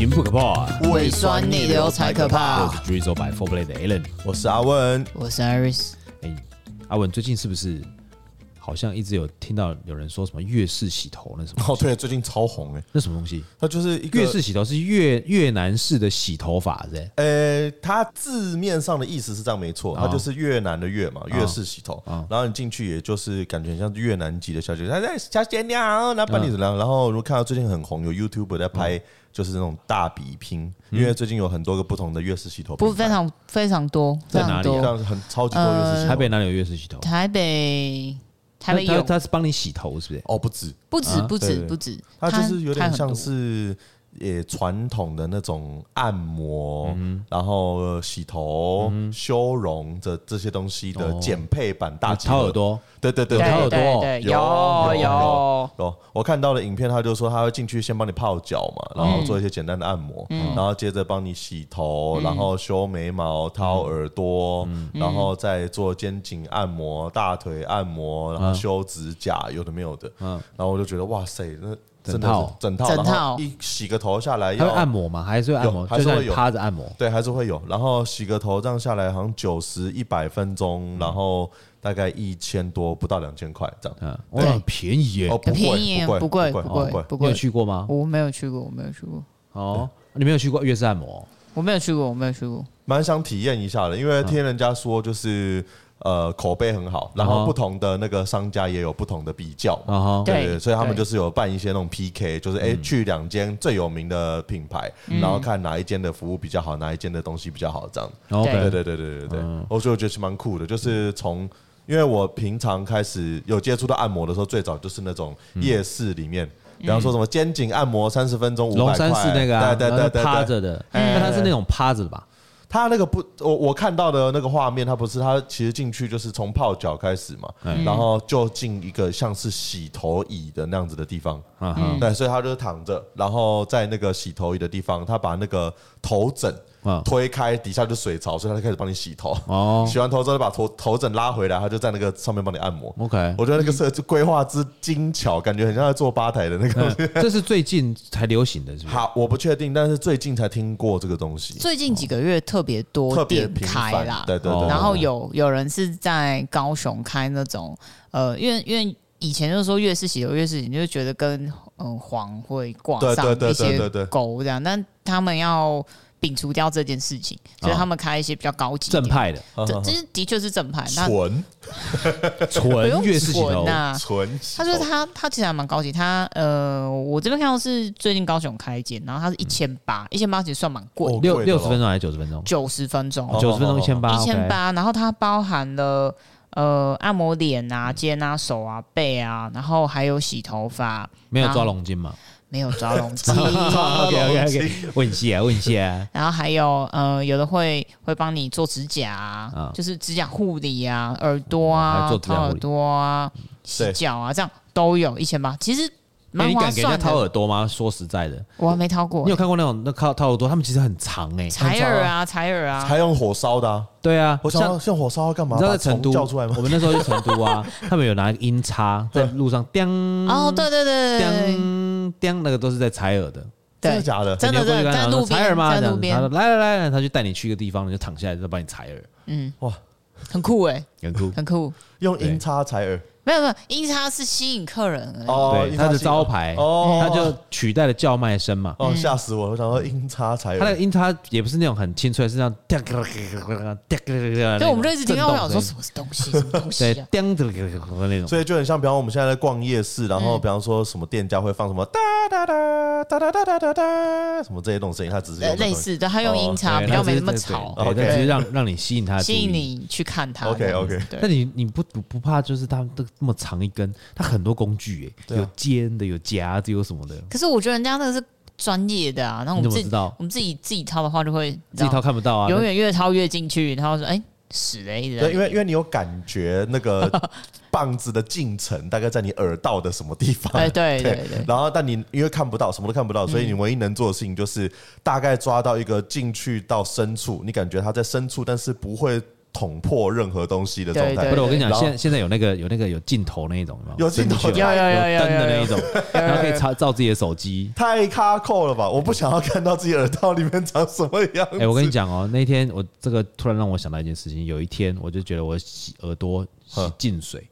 情不可怕，胃酸逆流才可怕。我是 Drizzle by Four Blade 的 Alan，我是阿文，我是 Iris。哎，阿文最近是不是好像一直有听到有人说什么越式洗头那什么？哦，对，最近超红哎，那什么东西？它就是一个越式洗头，是越越南式的洗头法，是吧？呃，它字面上的意思是这样没错，它就是越南的越嘛，越式洗头。然后你进去，也就是感觉像越南籍的小姐，她在小姐你好，那帮你怎样？然后如果看到最近很红，有 YouTuber 在拍。就是那种大比拼，因为最近有很多个不同的月式洗头，不非常非常多，在哪里？很超级多月式洗头。台北哪里有越式洗头？台北台北有，他是帮你洗头是不是？哦，不止，不止，不止，不止，他就是有点像是。也传统的那种按摩，然后洗头、修容的这些东西的减配版，大掏耳朵，对对对，掏耳朵？有有有。我看到的影片，他就说他会进去先帮你泡脚嘛，然后做一些简单的按摩，然后接着帮你洗头，然后修眉毛、掏耳朵，然后再做肩颈按摩、大腿按摩，然后修指甲，有的没有的。嗯。然后我就觉得哇塞，那。整套整套，整套一洗个头下来要按摩吗？还是会按摩？还是会有趴着按摩？对，还是会有。然后洗个头这样下来，好像九十一百分钟，然后大概一千多，不到两千块这样。嗯，哇，很便宜耶！很便宜，不贵，不贵，不贵，不贵。你有去过吗？我没有去过，我没有去过。哦，你没有去过越式按摩？我没有去过，我没有去过。蛮想体验一下的，因为听人家说就是。呃，口碑很好，然后不同的那个商家也有不同的比较，对对，所以他们就是有办一些那种 PK，就是哎，去两间最有名的品牌，然后看哪一间的服务比较好，哪一间的东西比较好，这样。对对对对对对。对，我觉得我觉得是蛮酷的，就是从因为我平常开始有接触到按摩的时候，最早就是那种夜市里面，比方说什么肩颈按摩三十分钟五百块，龙山寺那个，对对对对，趴着的，那它是那种趴着的吧？他那个不，我我看到的那个画面，他不是他其实进去就是从泡脚开始嘛，然后就进一个像是洗头椅的那样子的地方，对，所以他就是躺着，然后在那个洗头椅的地方，他把那个头枕。推开底下就水槽，所以他就开始帮你洗头。哦，洗完头之后就把头头枕拉回来，他就在那个上面帮你按摩。OK，我觉得那个设计规划之精巧，感觉很像在做吧台的那个。这是最近才流行的，是不是？好，我不确定，但是最近才听过这个东西。最近几个月特别多特别开啦，对对对。然后有有人是在高雄开那种，呃，因为因为以前就是说越是洗头，越式你就觉得跟嗯黄会挂上一些钩这样，但他们要。摒除掉这件事情，所以他们开一些比较高级正派的，这其实的确是正派。纯纯 越式洗头啊，纯。他就是他，他其实还蛮高级。他呃，我这边看到是最近高雄开一间，然后他是一千八，一千八其实算蛮贵。六六十分钟还是九十分钟？九十分钟，九十分钟一千八，一千八。然后它包含了呃按摩脸啊、肩啊、手啊、背啊，然后还有洗头发。没有抓龙筋吗？没有抓龙机，OK OK OK，问一下问一下。然后还有呃，有的会会帮你做指甲，就是指甲护理啊，耳朵啊，掏耳朵啊，洗脚啊，这样都有一千八。其实。你敢给人家掏耳朵吗？说实在的，我还没掏过。你有看过那种那掏掏耳朵？他们其实很长哎，采耳啊，采耳啊，还用火烧的。对啊，我想像火烧要干嘛？你知道在成都，我们那时候去成都啊，他们有拿音叉在路上叮。哦，对对对叮叮，那个都是在采耳的，真的假的？真的在路边采耳吗？在路边。来来来，他就带你去一个地方，你就躺下来就帮你采耳。嗯，哇，很酷哎，很酷，很酷，用音叉采耳。没有没有，音叉是吸引客人而已。哦，对，它的招牌，哦，它就取代了叫卖声嘛。哦，吓死我了！我想说音叉才有。它那个音叉也不是那种很清脆，是这样。对，我们就一直听到我想说什么东西，什么东西。对，那种。所以就很像，比方我们现在在逛夜市，然后比方说什么店家会放什么哒哒哒哒哒哒哒哒，什么这些种声音，它只是类似的，它用音叉比较没那么吵。OK，只是让让你吸引他，吸引你去看他。OK OK。那你你不不怕就是他们的。那么长一根，它很多工具哎，有尖的，有夹子，有什么的。可是我觉得人家那个是专业的啊，那我们自己，我们自己自己掏的话就会自己掏看不到啊，永远越掏越进去，然后说哎，屎嘞，对，因为因为你有感觉那个 棒子的进程大概在你耳道的什么地方，哎，对对对。然后但你因为看不到，什么都看不到，所以你唯一能做的事情就是大概抓到一个进去到深处，你感觉它在深处，但是不会。捅破任何东西的状态。不是，我跟你讲，现现在有那个有那个有镜头那一种，有镜头有有有有灯的那一种，然后可以照照自己的手机。太卡扣了吧！我不想要看到自己耳道里面长什么样。哎，我跟你讲哦，那天我这个突然让我想到一件事情，有一天我就觉得我洗耳朵。进水，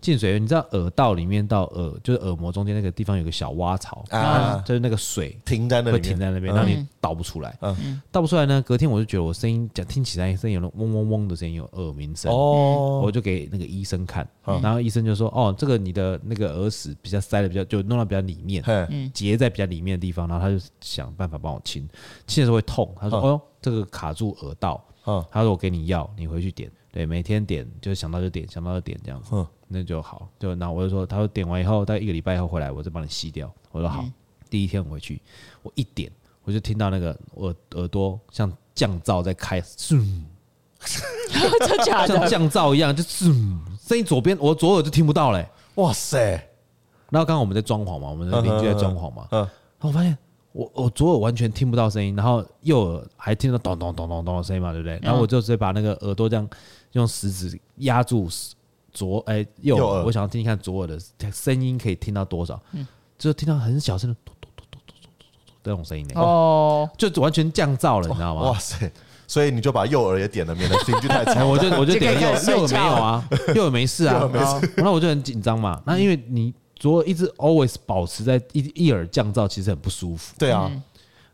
进水，你知道耳道里面到耳就是耳膜中间那个地方有个小挖槽啊，就是那个水停在那里，会停在那边，让你倒不出来。倒不出来呢，隔天我就觉得我声音讲听起来声音有那嗡嗡嗡的声音，有耳鸣声。哦，我就给那个医生看，然后医生就说：“哦，这个你的那个耳屎比较塞的比较，就弄到比较里面，结在比较里面的地方。”然后他就想办法帮我清，清的时候会痛。他说：“哦，这个卡住耳道。”他说：“我给你药，你回去点。”对，每天点，就想到就点，想到就点这样子，嗯、那就好。就那我就说，他说点完以后，大概一个礼拜以后回来，我再帮你吸掉。我说好。嗯、第一天我回去，我一点，我就听到那个耳耳朵像降噪在开，嗯、像降噪一样，就嗯，声音左边我左耳就听不到嘞。哇塞！然后刚刚我们在装潢嘛，我们的邻居在装潢嘛，嗯，然后我发现。我我左耳完全听不到声音，然后右耳还听到咚咚咚咚咚的声音嘛，对不对？然后我就直接把那个耳朵这样用食指压住左哎右耳，我想要听听看左耳的声音可以听到多少，嗯就听到很小声的咚咚咚咚咚咚咚咚这种声音哦，就完全降噪了，你知道吗？哇塞！所以你就把右耳也点了，免得听就太吵。我就我就点右右耳没有啊，右耳没事啊，然后我就很紧张嘛。那因为你。左耳一直 always 保持在一一耳降噪，其实很不舒服。对啊，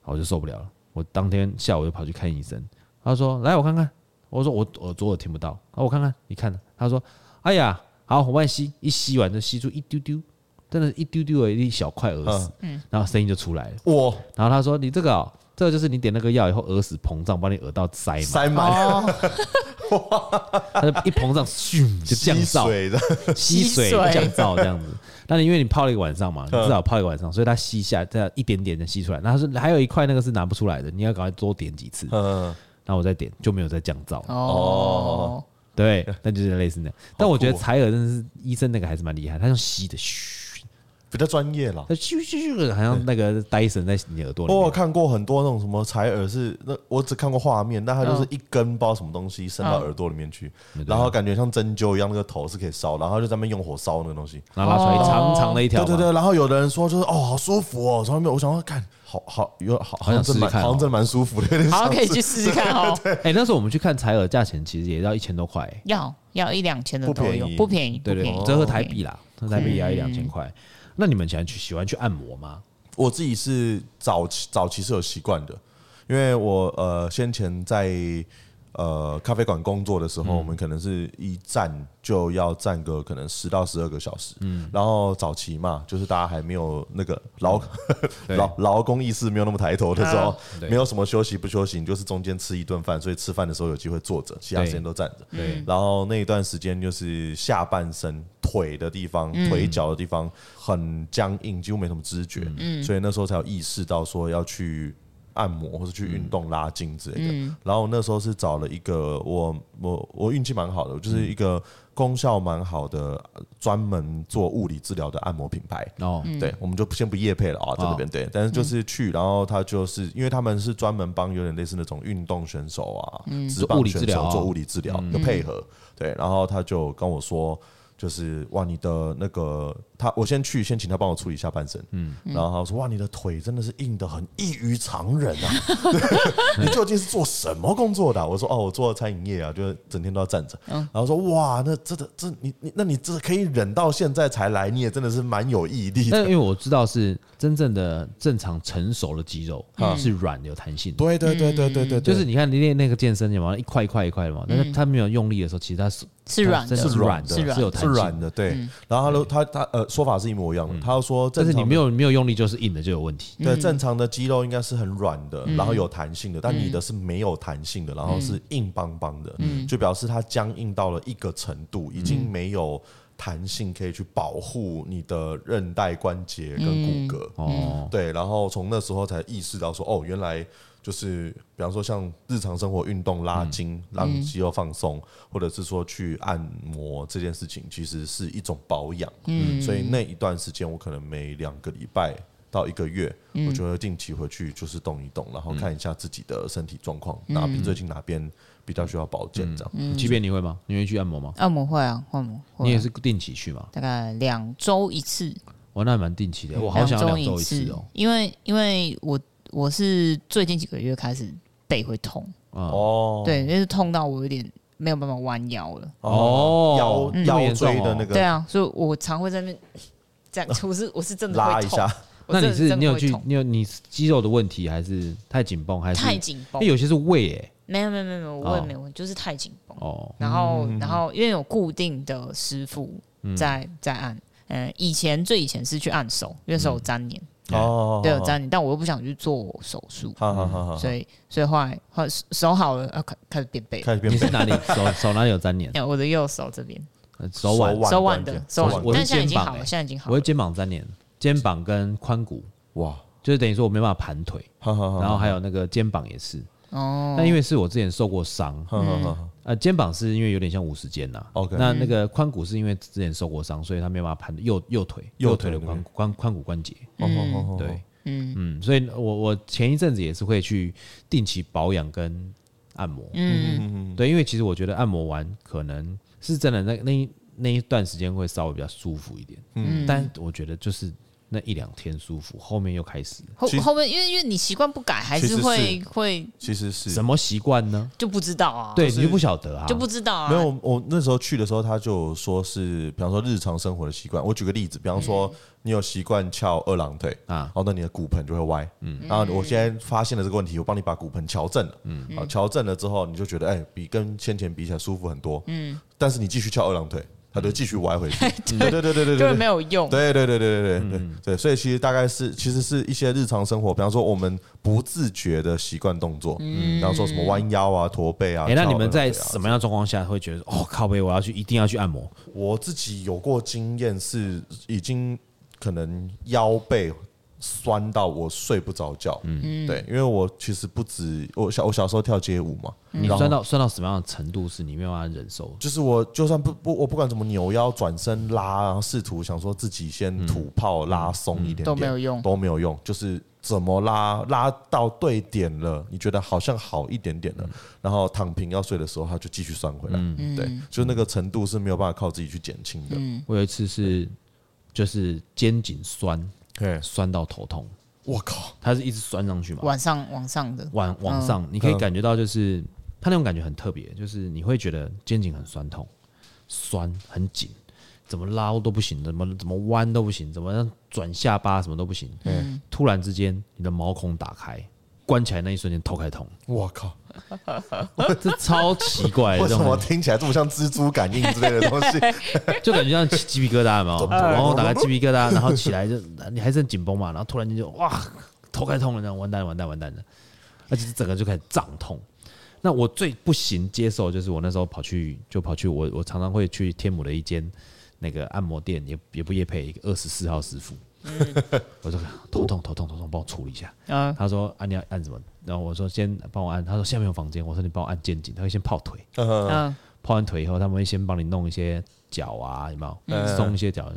我就受不了了。我当天下午就跑去看医生，他说：“来，我看看。”我说：“我耳朵耳听不到。”我看看，你看。他说：“哎呀，好，我帮你吸，一吸完就吸出一丢丢，真的，一丢丢的一小块耳屎，嗯，然后声音就出来了。哇！然后他说：“你这个、哦，这个就是你点那个药以后，耳屎膨胀，把你耳道塞满。”塞满。哇！他就一膨胀，咻，就降噪，吸水降噪这样子。那因为你泡了一个晚上嘛，你至少泡一个晚上，所以它吸下这样一点点的吸出来。那他说还有一块那个是拿不出来的，你要赶快多点几次。嗯，然后我再点就没有再降噪。哦，对，那就是类似那样。但我觉得采耳真的是医生那个还是蛮厉害，他用吸的嘘。比较专业了，咻咻咻，好像那个戴森在你耳朵里。我有看过很多那种什么采耳是，那我只看过画面，但它就是一根不知道什么东西伸到耳朵里面去，然后感觉像针灸一样，那个头是可以烧，然后就在那边用火烧那个东西，然后拉出来长长的一条。对对对，然后有的人说就是哦，好舒服哦，从来没有，我想要看，好好有好好像真的蛮，好像真的蛮舒服的，好可以去试试看哦。哎，那时候我们去看采耳，价钱其实也要一千多块，要要一两千的都有，不便宜，对对，折合台币啦，折合台币也要一两千块。那你们喜欢去喜欢去按摩吗？我自己是早期早期是有习惯的，因为我呃先前在呃咖啡馆工作的时候，嗯、我们可能是一站就要站个可能十到十二个小时，嗯，然后早期嘛，就是大家还没有那个劳 劳劳工意识没有那么抬头的时候，没有什么休息不休息，就是中间吃一顿饭，所以吃饭的时候有机会坐着，其他时间都站着，对，然后那一段时间就是下半身。腿的地方，腿脚的地方很僵硬，几乎没什么知觉，嗯，所以那时候才有意识到说要去按摩或者去运动拉筋之类的。然后那时候是找了一个我我我运气蛮好的，就是一个功效蛮好的专门做物理治疗的按摩品牌。哦，对，我们就先不业配了啊，在那边对，但是就是去，然后他就是因为他们是专门帮有点类似那种运动选手啊，职棒选手做物理治疗的配合，对，然后他就跟我说。就是哇，你的那个他，我先去先请他帮我处理下半身，嗯，然后他说哇，你的腿真的是硬得很异于常人啊，你究竟是做什么工作的？我说哦，我做餐饮业啊，就是整天都要站着，然后说哇，那真的这你你那你这可以忍到现在才来，你也真的是蛮有毅力的。但因为我知道是真正的正常成熟的肌肉是软有弹性，对对对对对对，就是你看你练那个健身有没有一块一块一块的嘛，但是他没有用力的时候，其实他是。是软的，是软的，是有弹软的，对。然后他他他呃说法是一模一样的，他说，但是你没有没有用力就是硬的就有问题。对，正常的肌肉应该是很软的，然后有弹性的，但你的是没有弹性的，然后是硬邦邦的，就表示它僵硬到了一个程度，已经没有弹性可以去保护你的韧带、关节跟骨骼。哦，对，然后从那时候才意识到说，哦，原来。就是，比方说像日常生活运动拉筋，让肌肉放松，或者是说去按摩这件事情，其实是一种保养。嗯，所以那一段时间，我可能每两个礼拜到一个月，我就会定期回去，就是动一动，然后看一下自己的身体状况，哪边最近哪边比较需要保健这样。嗯，即便你会吗？你会去按摩吗？按摩会啊，按摩。你也是定期去吗？大概两周一次。我那蛮定期的，我好想两周一次哦。因为因为我我是最近几个月开始背会痛。哦，对，那是痛到我有点没有办法弯腰了。哦，腰腰椎的那个。对啊，所以我常会在那边这样，我是我是真的拉一下。那你是你有去你有你肌肉的问题还是太紧绷还是？太紧绷？因为有些是胃诶，没有没有没有没有胃没有，就是太紧绷。哦。然后然后因为有固定的师傅在在按，嗯，以前最以前是去按手，因为手有粘连哦，对有粘连，但我又不想去做手术，好好好，所以所以后来后来手好了，要开开始变背，开始变背。你是哪里？手 手哪里有粘连？我的右手这边，手腕。手腕的手腕，但现在已经好了，现在已经好了。我的肩膀粘连，肩膀跟髋骨。哇，就是等于说我没办法盘腿，然后还有那个肩膀也是哦。那因为是我之前受过伤，呃，肩膀是因为有点像五十肩呐。OK，那那个髋骨是因为之前受过伤，所以他没办法盘右右腿右腿的髋髋髋骨关节。哦，对，嗯嗯，所以我我前一阵子也是会去定期保养跟按摩。嗯嗯，对，因为其实我觉得按摩完可能是真的那那那一段时间会稍微比较舒服一点。嗯，但我觉得就是。那一两天舒服，后面又开始后后面，因为因为你习惯不改，还是会会其实是什么习惯呢？就不知道啊，对，你就不晓得啊，就不知道啊。没有，我那时候去的时候，他就说是，比方说日常生活的习惯。我举个例子，比方说你有习惯翘二郎腿啊，然后那你的骨盆就会歪，嗯，然后我现在发现了这个问题，我帮你把骨盆调正了，嗯，啊，调正了之后，你就觉得哎，比跟先前比起来舒服很多，嗯，但是你继续翘二郎腿。他就继续歪回去，对对对对对，对，就没有用。对对对对对对对对，所以其实大概是，其实是一些日常生活，比方说我们不自觉的习惯动作，嗯，比方说什么弯腰啊、驼背啊。哎，那你们在什么样状况下会觉得哦，靠背，我要去，一定要去按摩？我自己有过经验，是已经可能腰背。酸到我睡不着觉，嗯，对，因为我其实不止我小我小时候跳街舞嘛，你酸到酸到什么样的程度是你没有办法忍受？就是我就算不不我不管怎么扭腰转身拉，然后试图想说自己先吐泡拉松一点点都没有用，都没有用，就是怎么拉拉到对点了，你觉得好像好一点点了，然后躺平要睡的时候，它就继续酸回来，嗯，对，就那个程度是没有办法靠自己去减轻的。我有一次是就是肩颈酸。对，酸到头痛，我靠！它是一直酸上去嘛？往上，往上的，往往上，你可以感觉到，就是它那种感觉很特别，就是你会觉得肩颈很酸痛，酸很紧，怎么拉都不行，怎么怎么弯都不行，怎么转下巴什么都不行。嗯，突然之间，你的毛孔打开。关起来那一瞬间，头开始痛。我靠，这超奇怪！为什么听起来这么像蜘蛛感应之类的东西？就感觉像鸡皮疙瘩，嘛？然后打开鸡皮疙瘩，然后起来就你还是很紧绷嘛，然后突然间就哇，头开始痛了，那完蛋完蛋完蛋的，而且整个就开始胀痛。那我最不行接受就是我那时候跑去就跑去我我常常会去天母的一间那个按摩店，也也不夜配一个二十四号师傅。我说头痛头痛头痛，帮我处理一下。他说啊，你要按什么？然后我说先帮我按。他说下面有房间。我说你帮我按肩颈。他会先泡腿。泡完腿以后，他们会先帮你弄一些脚啊，有没有？松一些脚。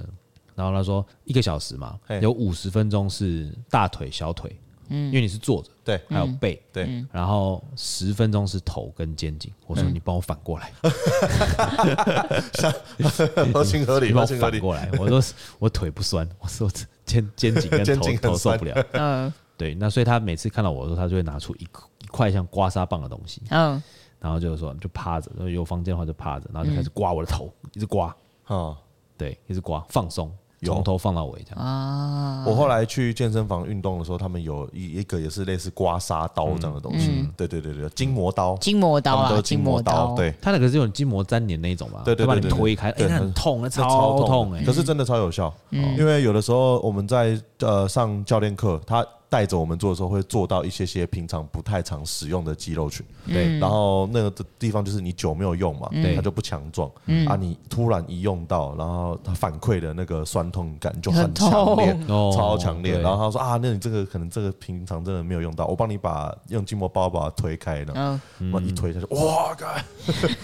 然后他说一个小时嘛，有五十分钟是大腿、小腿。因为你是坐着，对，还有背，对，然后十分钟是头跟肩颈。我说你帮我反过来，合情合理，你帮我反过来。我说我腿不酸，我说肩肩颈跟头头受不了。嗯，对，那所以他每次看到我的时候，他就会拿出一一块像刮痧棒的东西，嗯，然后就是说就趴着，有房间的话就趴着，然后就开始刮我的头，一直刮，啊，对，一直刮，放松。从头放到尾这样啊！我后来去健身房运动的时候，他们有一一个也是类似刮痧刀这样的东西。嗯对对对对，筋膜刀，筋膜刀啊，筋膜刀。对，它那个是用筋膜粘连那种嘛？对对对，把你推开，哎，很痛，超痛哎！可是真的超有效，因为有的时候我们在呃上教练课，他。带着我们做的时候，会做到一些些平常不太常使用的肌肉群。对，然后那个地方就是你久没有用嘛，它就不强壮。嗯啊，你突然一用到，然后它反馈的那个酸痛感就很强烈，超强烈。然后他说啊，那你这个可能这个平常真的没有用到，我帮你把用筋膜包把它推开了。嗯，一推他就哇，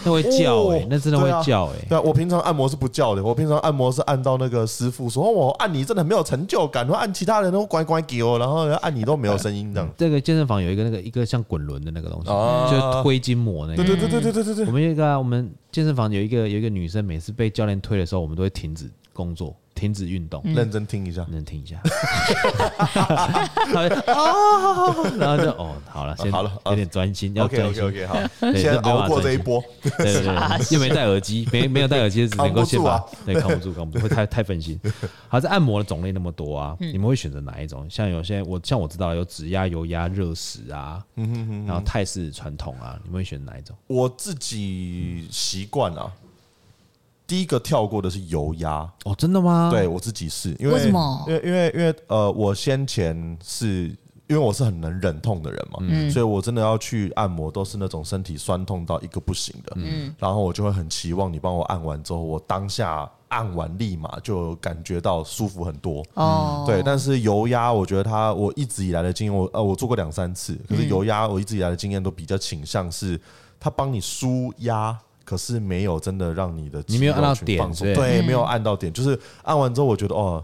那会叫哎，那真的会叫哎。对啊，我平常按摩是不叫的，我平常按摩是按到那个师傅说，我按你真的很没有成就感，我按其他人都乖乖给我，然后。按你都没有声音这样。这个健身房有一个那个一个像滚轮的那个东西，就推筋膜那个。对对对对对对对。我们一个我们健身房有一个有一个女生，每次被教练推的时候，我们都会停止工作。停止运动，认真听一下，认真听一下。哦，然后就哦，好了，先好了，有点专心，要专心。OK OK 好，先熬过这一波。对对对，又没戴耳机，没没有戴耳机，只能够先把，对，扛不住，扛不住，会太太分心。好，这按摩的种类那么多啊，你们会选择哪一种？像有些我像我知道有指压、油压、热石啊，然后泰式传统啊，你们会选哪一种？我自己习惯啊。第一个跳过的是油压哦，真的吗？对我自己是因为为什么？因为因为因为呃，我先前是因为我是很能忍痛的人嘛，嗯，所以我真的要去按摩都是那种身体酸痛到一个不行的，嗯，然后我就会很期望你帮我按完之后，我当下按完立马就感觉到舒服很多哦，对。但是油压，我觉得它我一直以来的经验，我呃我做过两三次，可是油压我一直以来的经验都比较倾向是它帮你舒压。可是没有真的让你的你没有按到点，对，没有按到点，就是按完之后，我觉得哦，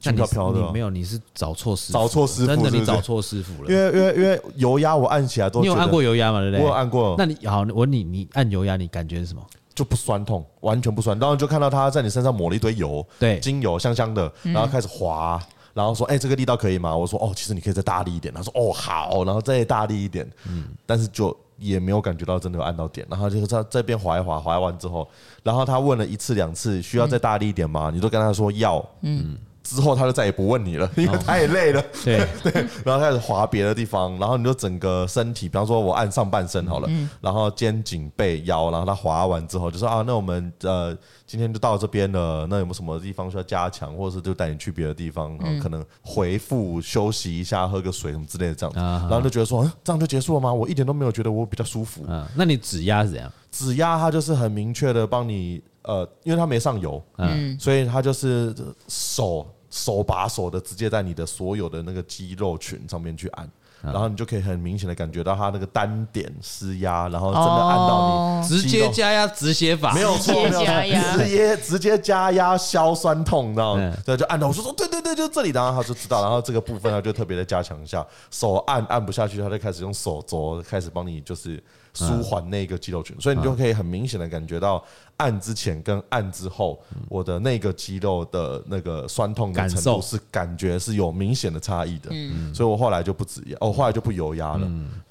轻飘飘的。没有，你是找错师傅，找错师傅，真的你找错师傅了。因为因为因为油压我按起来都，你有按过油压吗？对不对？我有按过。那你好，我问你，你按油压，你感觉是什么？就不酸痛，完全不酸。然后就看到他在你身上抹了一堆油，对，精油香香的，然后开始滑，然后说：“哎，这个力道可以吗？”我说：“哦，其实你可以再大力一点。”他说：“哦，好。”然后再大力一点，嗯，但是就。也没有感觉到真的有按到点，然后就是在这边划一划，划完之后，然后他问了一次两次，需要再大力一点吗？你都跟他说要，嗯。之后他就再也不问你了，因为太累了。哦、对 对，然后开始滑别的地方，然后你就整个身体，比方说我按上半身好了，嗯、然后肩颈背腰，然后他滑完之后就说啊，那我们呃今天就到这边了，那有没有什么地方需要加强，或者是就带你去别的地方，然后可能回复休息一下，喝个水什么之类的这样，然后就觉得说，嗯，这样就结束了吗？我一点都没有觉得我比较舒服。嗯，那你指压是怎样？指压它就是很明确的帮你。呃，因为它没上油，嗯，所以它就是手手把手的直接在你的所有的那个肌肉群上面去按，然后你就可以很明显的感觉到它那个单点施压，然后真的按到你直接加压止血法，没有错，没有错，直接直接加压消酸痛，你知道吗？对，就按到我说说对对对，就这里，然后他就知道，然后这个部分他就特别的加强一下，手按按不下去，他就开始用手肘开始帮你就是。舒缓那个肌肉群，所以你就可以很明显的感觉到按之前跟按之后，我的那个肌肉的那个酸痛的程度是感觉是有明显的差异的。所以我后来就不止压，我后来就不油压了。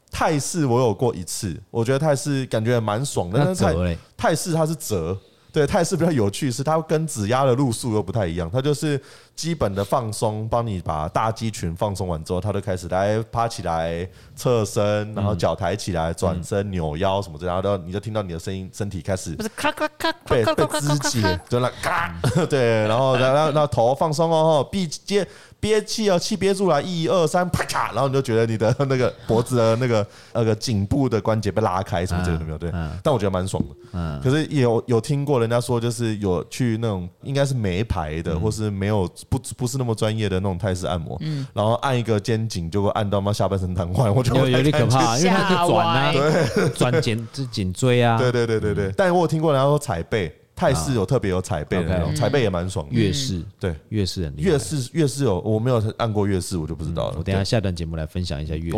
泰式我有过一次，我觉得泰式感觉蛮爽的。但是泰泰式它是折。对，泰式比较有趣，是它跟指压的路数又不太一样。它就是基本的放松，帮你把大肌群放松完之后，它就开始来趴起来、侧身，然后脚抬起来、转身、扭腰什么的，然后你就听到你的声音，身体开始不是咔咔咔被被肢解，就那咔，对，然后然后然后头放松哦，臂接。憋气哦，气憋出来，一二三，啪嚓，然后你就觉得你的那个脖子的那个 那个颈部的关节被拉开，什么之类的没有？对，但我觉得蛮爽的。嗯，可是有有听过人家说，就是有去那种应该是没牌的，或是没有不不是那么专业的那种泰式按摩，嗯，然后按一个肩颈就会按到妈下半身瘫痪，我觉得有点可怕，因为它转啊，对，转颈这颈椎啊，对对对对对。但我有听过人家说踩背。泰式有特别有踩背的那种，踩背也蛮爽的。粤式对，月式很厉害。粤式月式有，我没有按过月式，我就不知道了。我等下下段节目来分享一下月式。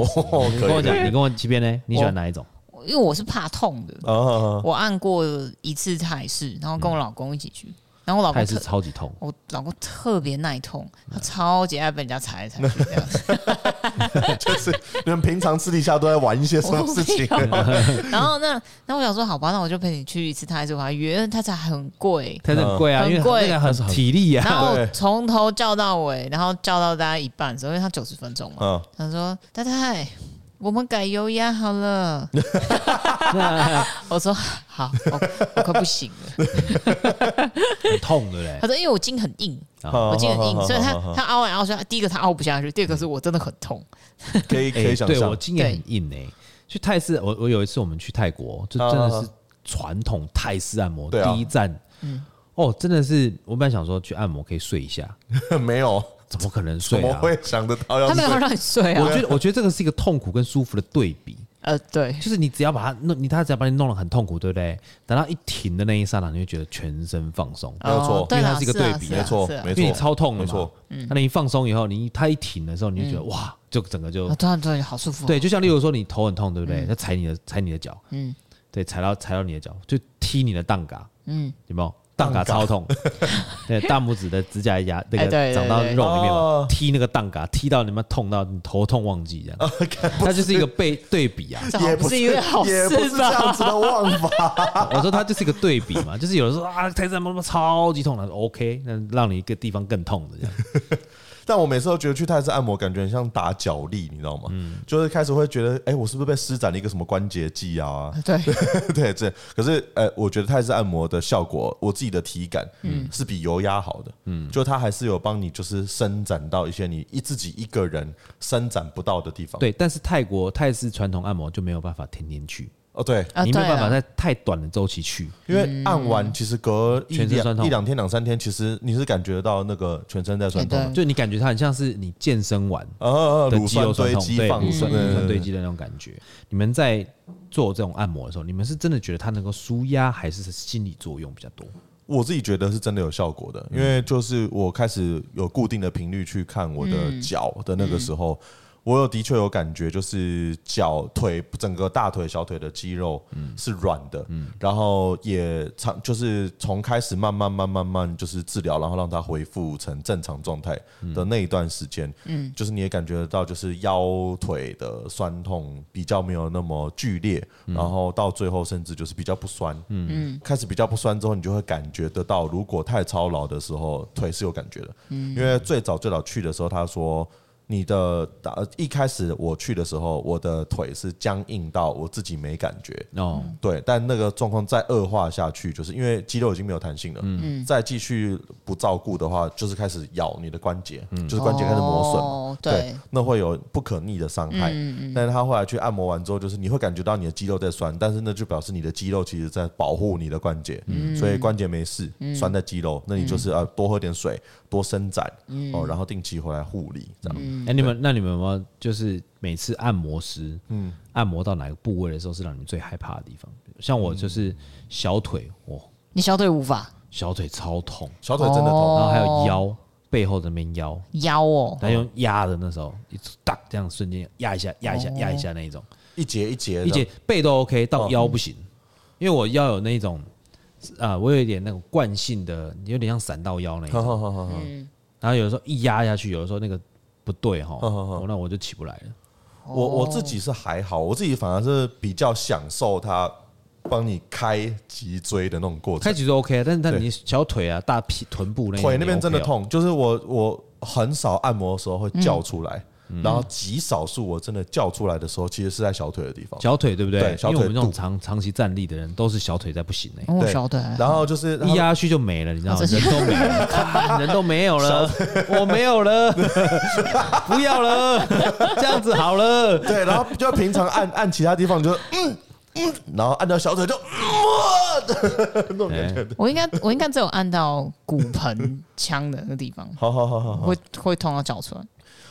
你跟我讲，你跟我这边呢？你喜欢哪一种？因为我是怕痛的，我按过一次泰式，然后跟我老公一起去。然后我老公是超级痛，我老公特别耐痛，他超级爱被人家踩来踩去这样。就是你们平常私底下都在玩一些什么事情？然后那那我想说，好吧，那我就陪你去一次泰式，我还约他才很贵，他很贵啊，很贵，很体力啊。然后从头叫到尾，然后叫到大家一半的时候，因为他九十分钟嘛，他说太太。我们改油压好了，我说好，我我快不行了，很痛的嘞。他说因为我筋很硬，我筋很硬，所以他他凹完凹，说第一个他凹不下去，第二个是我真的很痛。可以可以想象，对我筋也很硬诶。去泰式，我我有一次我们去泰国，就真的是传统泰式按摩第一站，哦，真的是我本来想说去按摩可以睡一下，没有。怎么可能睡啊？怎么会想得到要睡？他没有让你睡啊！我觉得，我觉得这个是一个痛苦跟舒服的对比。呃，对，就是你只要把它弄，你他只要把你弄得很痛苦，对不对？等到一停的那一刹那，你会觉得全身放松，没有错，因为它是一个对比，没错，没错，因为你超痛没错。那你一放松以后，你他一停的时候，你就觉得哇，就整个就突然突然好舒服。对，就像例如说你头很痛，对不对？他踩你的踩你的脚，嗯，对，踩到踩到你的脚，就踢你的蛋嘎，嗯，有没有？蛋嘎超痛，对，大拇指的指甲牙那个长到肉里面踢那个蛋嘎，踢到你们痛到你头痛忘记这样，它就是一个被对比啊，也不是因为好事吧？也不是这样子的忘法。我说它就是一个对比嘛，就是有的时候啊，泰山妈妈超级痛，他说 OK，那让你一个地方更痛的这样。但我每次都觉得去泰式按摩，感觉很像打脚力，你知道吗？嗯，就是开始会觉得，哎，我是不是被施展了一个什么关节技啊？对 对对。可是，呃，我觉得泰式按摩的效果，我自己的体感，嗯，是比油压好的。嗯，就它还是有帮你，就是伸展到一些你一自己一个人伸展不到的地方。对，但是泰国泰式传统按摩就没有办法天天去。哦，对，你没有办法在太短的周期去，因为按完其实隔一两一两天两三天，其实你是感觉到那个全身在酸痛，就你感觉它很像是你健身完的肌肉酸痛，对，乳酸堆积的那种感觉。你们在做这种按摩的时候，你们是真的觉得它能够舒压，还是心理作用比较多？我自己觉得是真的有效果的，因为就是我开始有固定的频率去看我的脚的那个时候。我有的确有感觉，就是脚腿整个大腿小腿的肌肉是软的，然后也长就是从开始慢慢慢慢慢就是治疗，然后让它恢复成正常状态的那一段时间，就是你也感觉得到，就是腰腿的酸痛比较没有那么剧烈，然后到最后甚至就是比较不酸，嗯，开始比较不酸之后，你就会感觉得到，如果太操劳的时候，腿是有感觉的，因为最早最早去的时候，他说。你的打一开始我去的时候，我的腿是僵硬到我自己没感觉。哦，对，但那个状况再恶化下去，就是因为肌肉已经没有弹性了，嗯，再继续不照顾的话，就是开始咬你的关节，嗯，就是关节开始磨损，对，那会有不可逆的伤害。但是他后来去按摩完之后，就是你会感觉到你的肌肉在酸，但是那就表示你的肌肉其实在保护你的关节，嗯，所以关节没事，酸在肌肉，那你就是要多喝点水，多伸展，哦，然后定期回来护理，这样。哎、欸，你们那你们有没有就是每次按摩师，嗯，按摩到哪个部位的时候是让你们最害怕的地方？像我就是小腿，哦，你小腿无法，小腿超痛，小腿真的痛，哦、然后还有腰背后的那边腰。腰哦，他用压的那时候，一哒这样瞬间压一下压一下压一下那一种，一节一节一节背都 OK，到腰不行，哦、因为我腰有那种啊，我有一点那种惯性的，有点像闪到腰那一种，嗯、然后有的时候一压下去，有的时候那个。不对哈，那我就起不来了。我我自己是还好，我自己反而是比较享受它帮你开脊椎的那种过程。开脊椎 OK，但是但你小腿啊、大屁臀部那腿那边真的痛，就是我我很少按摩的时候会叫出来。然后极少数我真的叫出来的时候，其实是在小腿的地方。小腿对不对？对，小。因为我们这种长长期站立的人，都是小腿在不行嘞。对，小腿。然后就是一压下去就没了，你知道吗？人都没了，人都没有了，我没有了，不要了，这样子好了。对，然后就平常按按其他地方就嗯嗯，然后按到小腿就哇的 那种感觉。我应该我应该只有按到骨盆腔的那个地方。好好好好，会会痛到叫出来。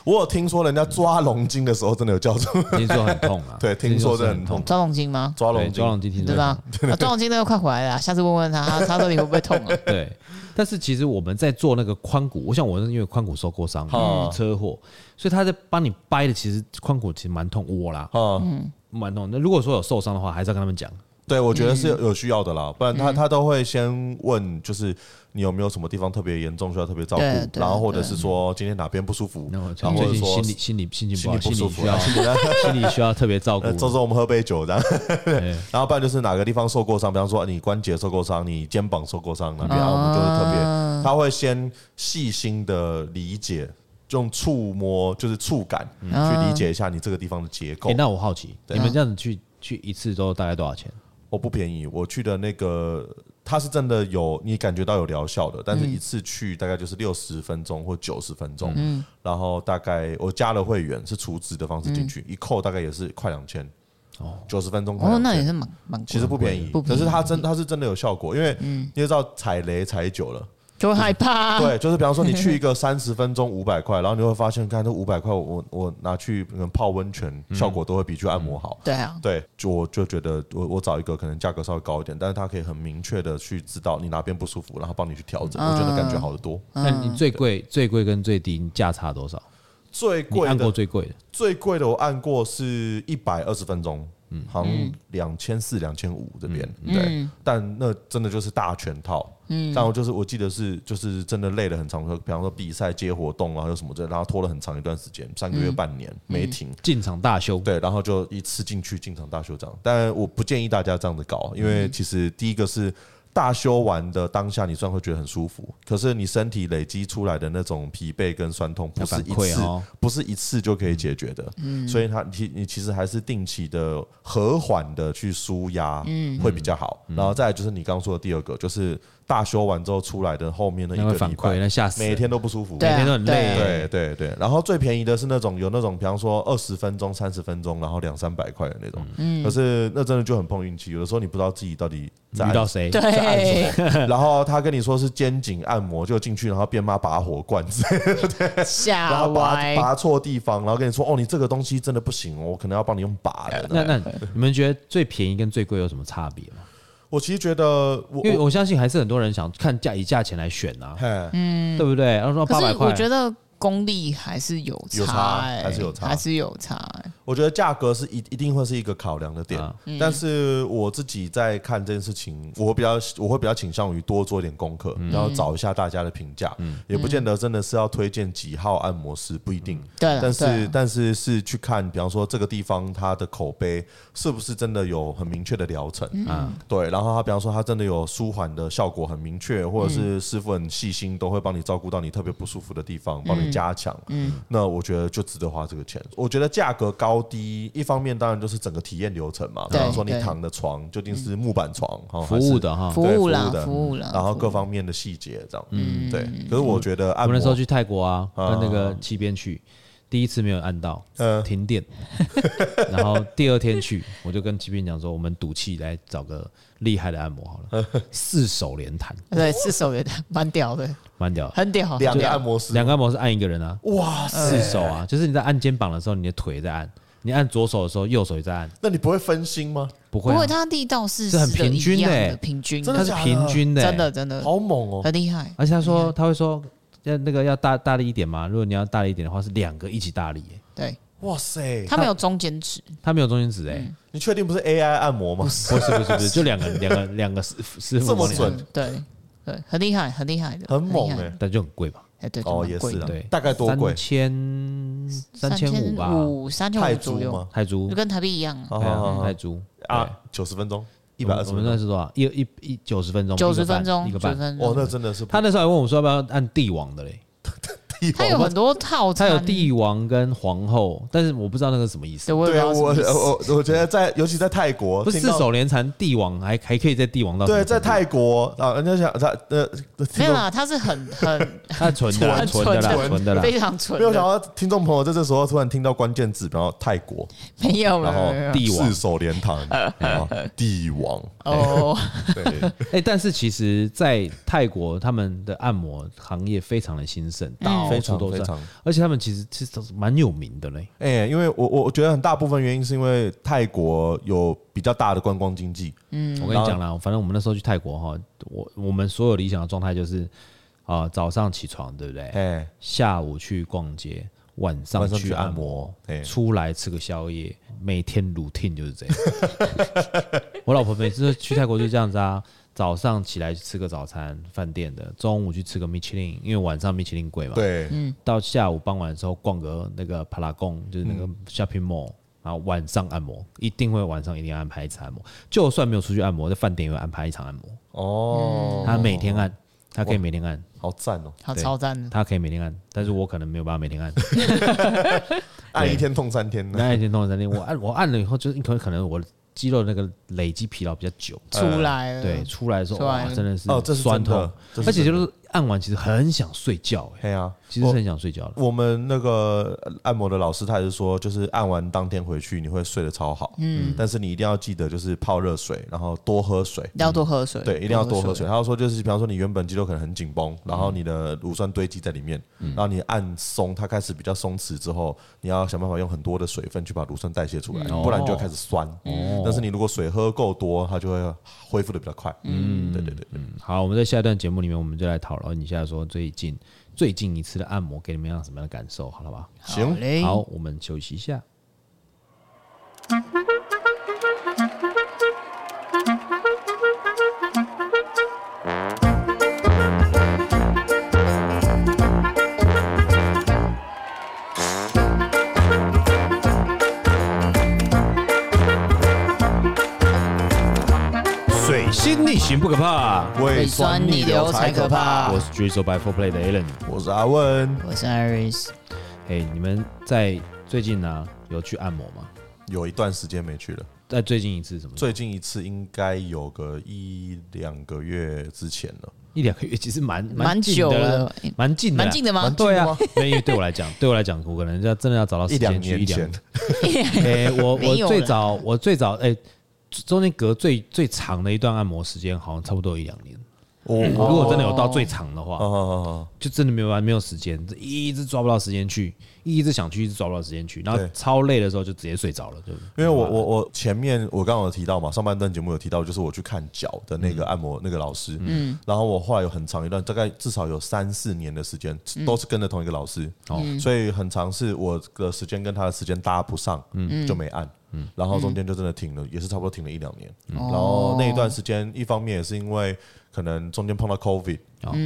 我有听说人家抓龙筋的时候真的有叫出，听说很痛啊。对，听说真的很痛。抓龙筋吗？抓龙筋，抓龙筋，听对吧？抓龙筋那个快回来了，下次问问他，他说你会不会痛啊？对。但是其实我们在做那个髋骨，我想我是因为髋骨受过伤，车祸，所以他在帮你掰的，其实髋骨其实蛮痛，我啦，嗯，蛮痛。那如果说有受伤的话，还是要跟他们讲。对，我觉得是有需要的啦，不然他他都会先问，就是。你有没有什么地方特别严重需要特别照顾？然后或者是说今天哪边不舒服？然后或者说心理心理心情不好，心理需要 心理需要特别照顾。周周我们喝杯酒这样，然后不然就是哪个地方受过伤，比方说你关节受过伤，你肩膀受过伤那边，我们就是特别，他会先细心的理解，用触摸就是触感去理解一下你这个地方的结构。那我好奇，你们这样子去去一次都大概多少钱？我不便宜，我去的那个。它是真的有你感觉到有疗效的，但是一次去大概就是六十分钟或九十分钟，嗯，然后大概我加了会员是储值的方式进去，一扣大概也是快两千，哦，九十分钟哦，那也是蛮蛮，其实不便宜，可是它真它是真的有效果，因为你也知道踩雷踩久了，就害怕。对，就是比方说你 去一个三十分钟五百块，然后你会发现，看这五百块，我我拿去泡温泉，效果都会比去按摩好。对啊，对，就我就觉得我我找一个可能价格稍微高一点，但是它可以很明确的去知道你哪边不舒服，然后帮你去调整，我觉得感觉好得多。那你最贵最贵跟最低价差多少？最贵按过最贵的，最贵的我按过是一百二十分钟。嗯，好像两千四、两千五这边，对，但那真的就是大全套。嗯，然后就是我记得是就是真的累了很长，比方说比赛接活动啊，有什么这，然后拖了很长一段时间，三个月、半年没停，进场大修。对，然后就一次进去进场大修这样。但我不建议大家这样子搞，因为其实第一个是。大修完的当下，你虽然会觉得很舒服，可是你身体累积出来的那种疲惫跟酸痛，不是一次，不是一次就可以解决的。嗯，所以它其你其实还是定期的和缓的去舒压，嗯，会比较好。然后再来就是你刚刚说的第二个，就是。大修完之后出来的后面的一个礼拜，那吓死，每天都不舒服，每天都很累。对对对，然后最便宜的是那种有那种，比方说二十分钟、三十分钟，然后两三百块的那种。嗯，可是那真的就很碰运气，有的时候你不知道自己到底在遇到谁，对。然后他跟你说是肩颈按摩，就进去，然后变妈拔火罐子，对，吓然后拔拔错地方，然后跟你说哦，你这个东西真的不行哦，我可能要帮你用拔的。那那你们觉得最便宜跟最贵有什么差别吗？我其实觉得，因为我相信还是很多人想看价以价钱来选啊，嗯，对不对？然后说八百块，我觉得。功力还是有差，还是有差，还是有差。我觉得价格是一一定会是一个考量的点，但是我自己在看这件事情，我会比较我会比较倾向于多做一点功课，然后找一下大家的评价，也不见得真的是要推荐几号按摩师，不一定。对，但是但是是去看，比方说这个地方它的口碑是不是真的有很明确的疗程。嗯？对，然后他比方说他真的有舒缓的效果很明确，或者是师傅很细心，都会帮你照顾到你特别不舒服的地方，帮你。加强，嗯，那我觉得就值得花这个钱。我觉得价格高低，一方面当然就是整个体验流程嘛，比方说你躺的床究竟是木板床哈，服务的哈，服务的，服务的，然后各方面的细节这样，嗯，对。可是我觉得按摩，我那时候去泰国啊，跟那个七边去，第一次没有按到，呃，停电，然后第二天去，我就跟七边讲说，我们赌气来找个厉害的按摩好了，四手连弹，对，四手连弹，蛮屌的。蛮屌，很屌，两个按摩师，两个按摩师按一个人啊，哇，四手啊，就是你在按肩膀的时候，你的腿在按；你按左手的时候，右手也在按。那你不会分心吗？不会，不会，他力道是是很平均的，平均，它是平均的，真的真的。好猛哦，很厉害。而且他说他会说要那个要大大力一点嘛，如果你要大力一点的话，是两个一起大力。对，哇塞，他没有中间值，他没有中间值哎，你确定不是 AI 按摩吗？不是不是不是，就两个两个两个师师傅这么准，对。对，很厉害，很厉害的，很猛哎，但就很贵吧？哎，对，哦，也是，对，大概多贵？三千三千五吧，三千五左右，泰铢就跟台币一样。啊，泰铢啊，九十分钟，一百二十，我们那是多少？一一一九十分钟，九十分钟，一个半，哦，那真的是，他那时候还问我说要不要按帝王的嘞。他有很多套餐，他有帝王跟皇后，但是我不知道那个什么意思。对啊，我我我觉得在，尤其在泰国，不是四手连弹帝王还还可以在帝王到对，在泰国啊，人家想他呃没有啊，他是很很 很纯的 纯的啦，纯的啦，非常纯。没有想到听众朋友在这时候突然听到关键字，然后泰国没有，然后帝王。四手连弹，然后帝王。哦，对，哎，但是其实，在泰国他们的按摩行业非常的兴盛，非常非常。而且他们其实其实蛮有名的嘞，哎，因为我我觉得很大部分原因是因为泰国有比较大的观光经济。嗯，我跟你讲啦，反正我们那时候去泰国哈，我我们所有理想的状态就是啊，早上起床对不对？哎，下午去逛街，晚上去按摩，出来吃个宵夜，每天 routine 就是这样。我老婆每次去泰国就这样子啊。早上起来吃个早餐，饭店的；中午去吃个米其林，因为晚上米其林贵嘛。对，嗯。到下午傍晚的时候逛个那个帕拉贡，就是那个 shopping mall，然后晚上按摩，一定会晚上一定要安排一次按摩。就算没有出去按摩，在饭店也会安排一场按摩。哦。他每天按，他可以每天按，好赞哦，他超赞。他可以每天按，但是我可能没有办法每天按。按一天痛三天，按一天痛三天。我按我按了以后，就是可可能我。肌肉那个累积疲劳比较久，出来了，对，出来的时候哇，真的是哦，这是酸痛，而且就是按完其实很想睡觉，哎呀，其实是很想睡觉的。我们那个按摩的老师他也是说，就是按完当天回去你会睡得超好，嗯，但是你一定要记得就是泡热水，然后多喝水，要多喝水，对，一定要多喝水。他说就是，比方说你原本肌肉可能很紧绷，然后你的乳酸堆积在里面，然后你按松，它开始比较松弛之后，你要想办法用很多的水分去把乳酸代谢出来，不然你就开始酸。但是你如果水喝够多，它就会恢复的比较快。嗯，对对对，嗯，好，我们在下一段节目里面，我们就来讨论一下说最近最近一次的按摩给你们样什么样的感受，好了吧？行，好，我们休息一下。逆行不可怕，胃酸逆流才可怕。我是 Drizzle by Four Play 的 Alan，我是阿文，我是 Iris。嘿，你们在最近呢有去按摩吗？有一段时间没去了。在最近一次什么？最近一次应该有个一两个月之前了。一两个月其实蛮蛮久了，蛮近的，蛮近的吗？对啊，因为对我来讲，对我来讲，我可能要真的要找到时间去一两年前。哎，我我最早我最早哎。中间隔最最长的一段按摩时间，好像差不多有一两年。哦，如果真的有到最长的话，就真的没有完，没有时间，一直抓不到时间去，一直想去，一直抓不到时间去，然后超累的时候就直接睡着了。就因为我我我前面我刚刚有提到嘛，上半段节目有提到，就是我去看脚的那个按摩那个老师，嗯，然后我后来有很长一段，大概至少有三四年的时间，都是跟着同一个老师，哦，所以很长是我的时间跟他的时间搭不上，嗯，就没按。嗯，然后中间就真的停了，也是差不多停了一两年。然后那一段时间，一方面也是因为可能中间碰到 COVID，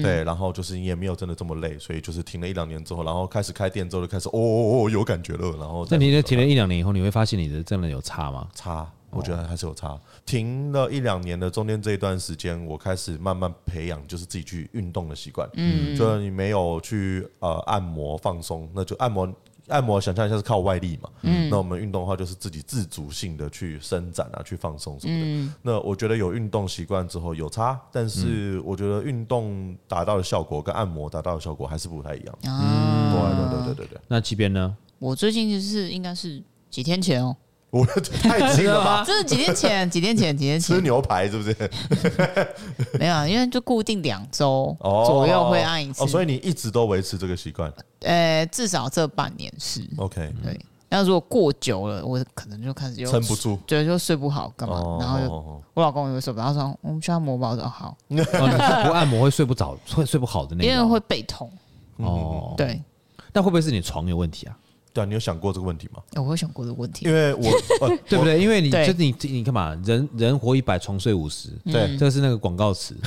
对，然后就是你也没有真的这么累，所以就是停了一两年之后，然后开始开店之后就开始哦哦哦有感觉了。然后，那你停了一两年以后，你会发现你的真的有差吗？差，我觉得还是有差。停了一两年的中间这一段时间，我开始慢慢培养就是自己去运动的习惯。嗯，就是你没有去呃按摩放松，那就按摩。按摩想象一下是靠外力嘛，嗯，那我们运动的话就是自己自主性的去伸展啊，去放松什么的。嗯，那我觉得有运动习惯之后有差，但是我觉得运动达到的效果跟按摩达到的效果还是不太一样。嗯，对对对对对对。那这边呢？我最近就是应该是几天前哦。我太近了吧？这是几天前？几天前？几天前？吃牛排是不是？没有啊，因为就固定两周左右会按一次。哦，所以你一直都维持这个习惯？呃，至少这半年是。OK，对。那如果过久了，我可能就开始撑不住，觉得就睡不好，干嘛？然后我老公也会睡不着，他说我们去按摩吧。我说好。不按摩会睡不着，会睡不好的那种。因为会背痛。哦，对。那会不会是你床有问题啊？对啊，你有想过这个问题吗？我有想过这个问题，因为我 对不对？因为你就是你，你干嘛？人人活一百，床睡五十，对，这是那个广告词，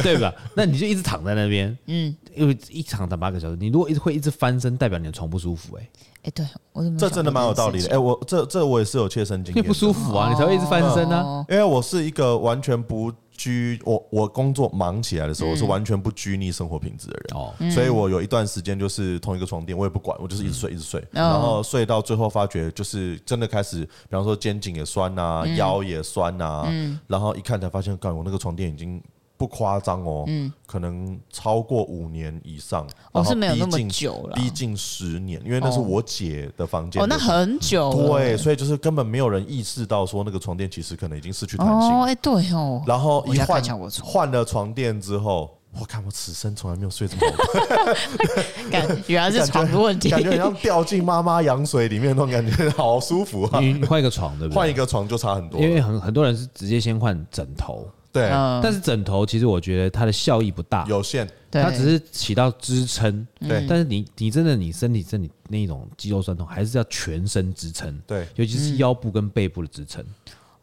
对吧？那你就一直躺在那边，嗯，因为一躺躺八个小时，你如果一直会一直翻身，代表你的床不舒服，哎，哎，对我这真的蛮有道理的，哎，我这这我也是有切身经验，不舒服啊，你才会一直翻身呢，因为我是一个完全不。居我我工作忙起来的时候，我是完全不拘泥生活品质的人。哦，所以我有一段时间就是同一个床垫，我也不管，我就是一直睡一直睡，然后睡到最后发觉就是真的开始，比方说肩颈也酸呐，腰也酸呐，然后一看才发现，干我那个床垫已经不夸张哦，嗯。可能超过五年以上，哦是没有那么久了，逼近十年，因为那是我姐的房间，哦那很久，对，所以就是根本没有人意识到说那个床垫其实可能已经失去弹性，哦哎对哦，然后一换换了床垫之后，我看我此生从来没有睡这么好，感原来是床的问题，感觉像掉进妈妈羊水里面那种感觉，好舒服啊！你换一个床对不对？换一个床就差很多，因为很很多人是直接先换枕头。对，但是枕头其实我觉得它的效益不大，有限，它只是起到支撑。对，但是你你真的你身体身体那种肌肉酸痛，还是要全身支撑。对，尤其是腰部跟背部的支撑。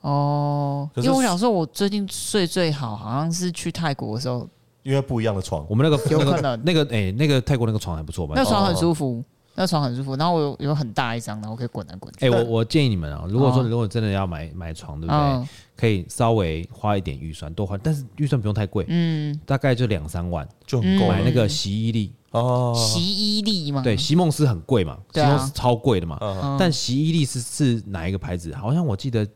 哦，因为我想说，我最近睡最好好像是去泰国的时候，因为不一样的床，我们那个有可能。那个哎那个泰国那个床还不错吧？那床很舒服。那床很舒服，然后我有有很大一张，然后可以滚来滚去。哎，我我建议你们啊，如果说如果真的要买买床，对不对？可以稍微花一点预算，多花，但是预算不用太贵，嗯，大概就两三万就很够。买那个洗衣力哦，洗衣力嘛，对，席梦思很贵嘛，席梦思超贵的嘛。但洗衣力是是哪一个牌子？好像我记得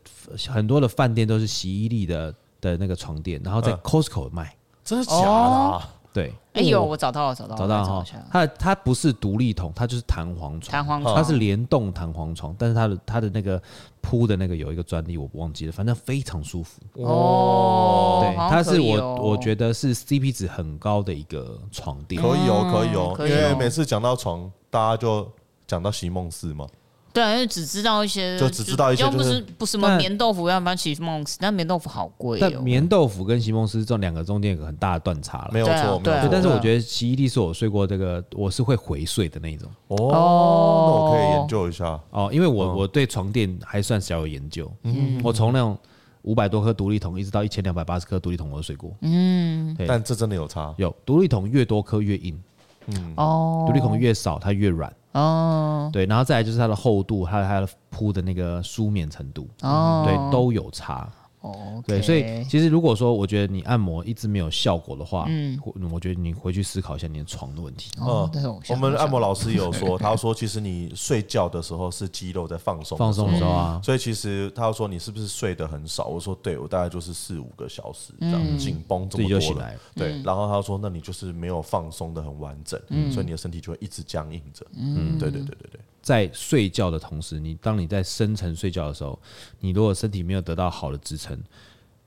很多的饭店都是洗衣力的的那个床垫，然后在 Costco 卖。真的假的？对，哎呦，我找到了，找到了，找到哈。它它不是独立桶，它就是弹簧床，弹簧床，它是联动弹簧床，但是它的它的那个铺的那个有一个专利，我忘记了，反正非常舒服。哦。对，它是我我觉得是 CP 值很高的一个床垫，可以哦，可以哦，因为每次讲到床，大家就讲到席梦思嘛。对，因为只知道一些，就只知道一些，要不是不什么棉豆腐，要不然席梦思，但棉豆腐好贵。但棉豆腐跟席梦思这两个中间有个很大的断差了，没有错，对。但是我觉得洗衣力是我睡过这个，我是会回睡的那种。哦，那我可以研究一下哦，因为我我对床垫还算小有研究。嗯，我从那种五百多颗独立桶，一直到一千两百八十颗独立桶，我都睡过。嗯，但这真的有差，有独立桶越多颗越硬，嗯，哦，独立桶越少它越软。哦，对，然后再来就是它的厚度，还有它的铺的那个舒眠程度，哦，对，都有差。哦，对，所以其实如果说我觉得你按摩一直没有效果的话，嗯，我觉得你回去思考一下你的床的问题。哦，我们按摩老师有说，他说其实你睡觉的时候是肌肉在放松，放松的时候啊，所以其实他说你是不是睡得很少？我说对，我大概就是四五个小时这样紧绷这么多了，对。然后他说那你就是没有放松的很完整，所以你的身体就会一直僵硬着。嗯，对对对对对。在睡觉的同时，你当你在深层睡觉的时候，你如果身体没有得到好的支撑，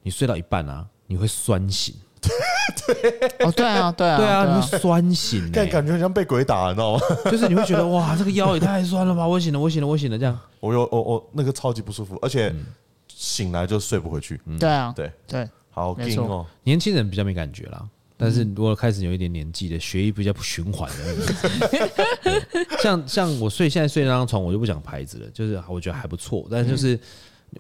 你睡到一半啊，你会酸醒。对，哦，对啊，对啊，对啊，你会酸醒，但感觉像被鬼打，你知道吗？就是你会觉得哇，这个腰也太酸了吧！我醒了，我醒了，我醒了，这样。我有，我我那个超级不舒服，而且醒来就睡不回去。对啊，对对，好硬哦。年轻人比较没感觉啦。但是如果开始有一点年纪的，血液比较不循环的，像像我睡现在睡那张床，我就不讲牌子了，就是我觉得还不错。但是就是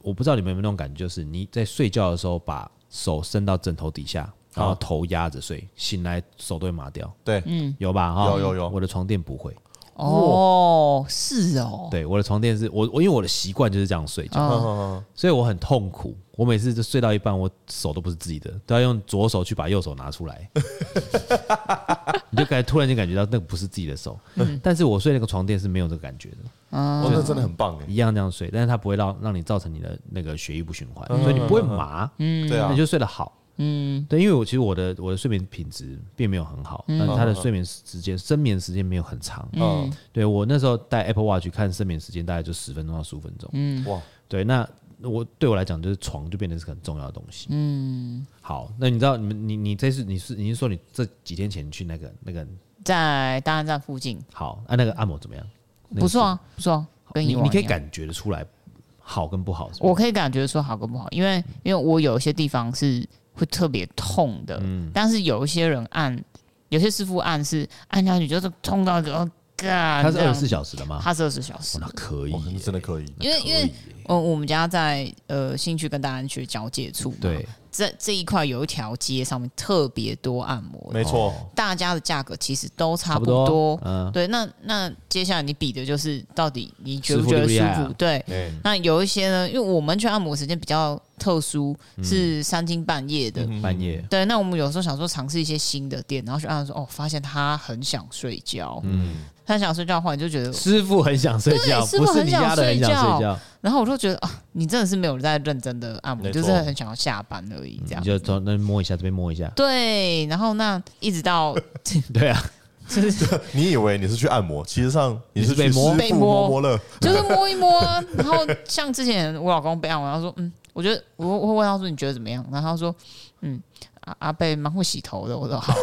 我不知道你们有没有那种感觉，就是你在睡觉的时候把手伸到枕头底下，然后头压着睡，醒来手都会麻掉。对，嗯，有吧？哈，有有有，我的床垫不会。哦，是哦，对，我的床垫是我我因为我的习惯就是这样睡觉，所以我很痛苦。我每次就睡到一半，我手都不是自己的，都要用左手去把右手拿出来，你就感觉突然间感觉到那个不是自己的手。但是我睡那个床垫是没有这个感觉的，哦，那真的很棒哎，一样这样睡，但是它不会让让你造成你的那个血液不循环，所以你不会麻，嗯，对啊，你就睡得好。嗯，对，因为我其实我的我的睡眠品质并没有很好，但他的睡眠时间、深眠时间没有很长。嗯，对我那时候带 Apple Watch 看深眠时间大概就十分钟到十五分钟。嗯，哇，对，那我对我来讲就是床就变成是很重要的东西。嗯，好，那你知道你们你你这次你是你是说你这几天前去那个那个在大安站附近？好，那那个按摩怎么样？不错啊，不错，跟你你可以感觉得出来好跟不好。我可以感觉说好跟不好，因为因为我有一些地方是。会特别痛的，嗯、但是有一些人按，有些师傅按是按下去就是痛到个，他是二十四小时的吗？他是二十四小时，那可以，真的可以，因为因为呃我们家在呃新区跟大安区交界处嘛，对。这这一块有一条街，上面特别多按摩，没错，大家的价格其实都差不多。嗯，对，那那接下来你比的就是到底你觉不觉得舒服？对，那有一些呢，因为我们去按摩时间比较特殊，是三更半夜的。半夜。对，那我们有时候想说尝试一些新的店，然后去按说哦，发现他很想睡觉，嗯，他想睡觉的话，你就觉得师傅很想睡觉，师傅很想睡觉，然后我就觉得啊，你真的是没有在认真的按摩，就是很想要下班而已。这样你就从那摸一下，这边摸一下。对，然后那一直到 对啊，就是你以为你是去按摩，其实上你是被摸被摸摸了，就是摸一摸。然后像之前我老公被按摩，他说：“嗯，我觉得我我会问他说你觉得怎么样？”然后他说：“嗯，阿阿伯蛮会洗头的。”我说：“好。”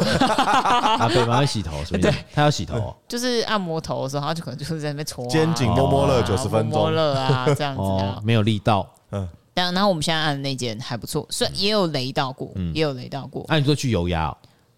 阿贝蛮会洗头，是不是？他要洗头，就是按摩头的时候，他就可能就是在那边搓肩颈摸摸了九十分钟，摸了啊，这样子没有力道，嗯。然后我们现在按的那间还不错，虽然也有雷到过，嗯、也有雷到过。那你说去油压？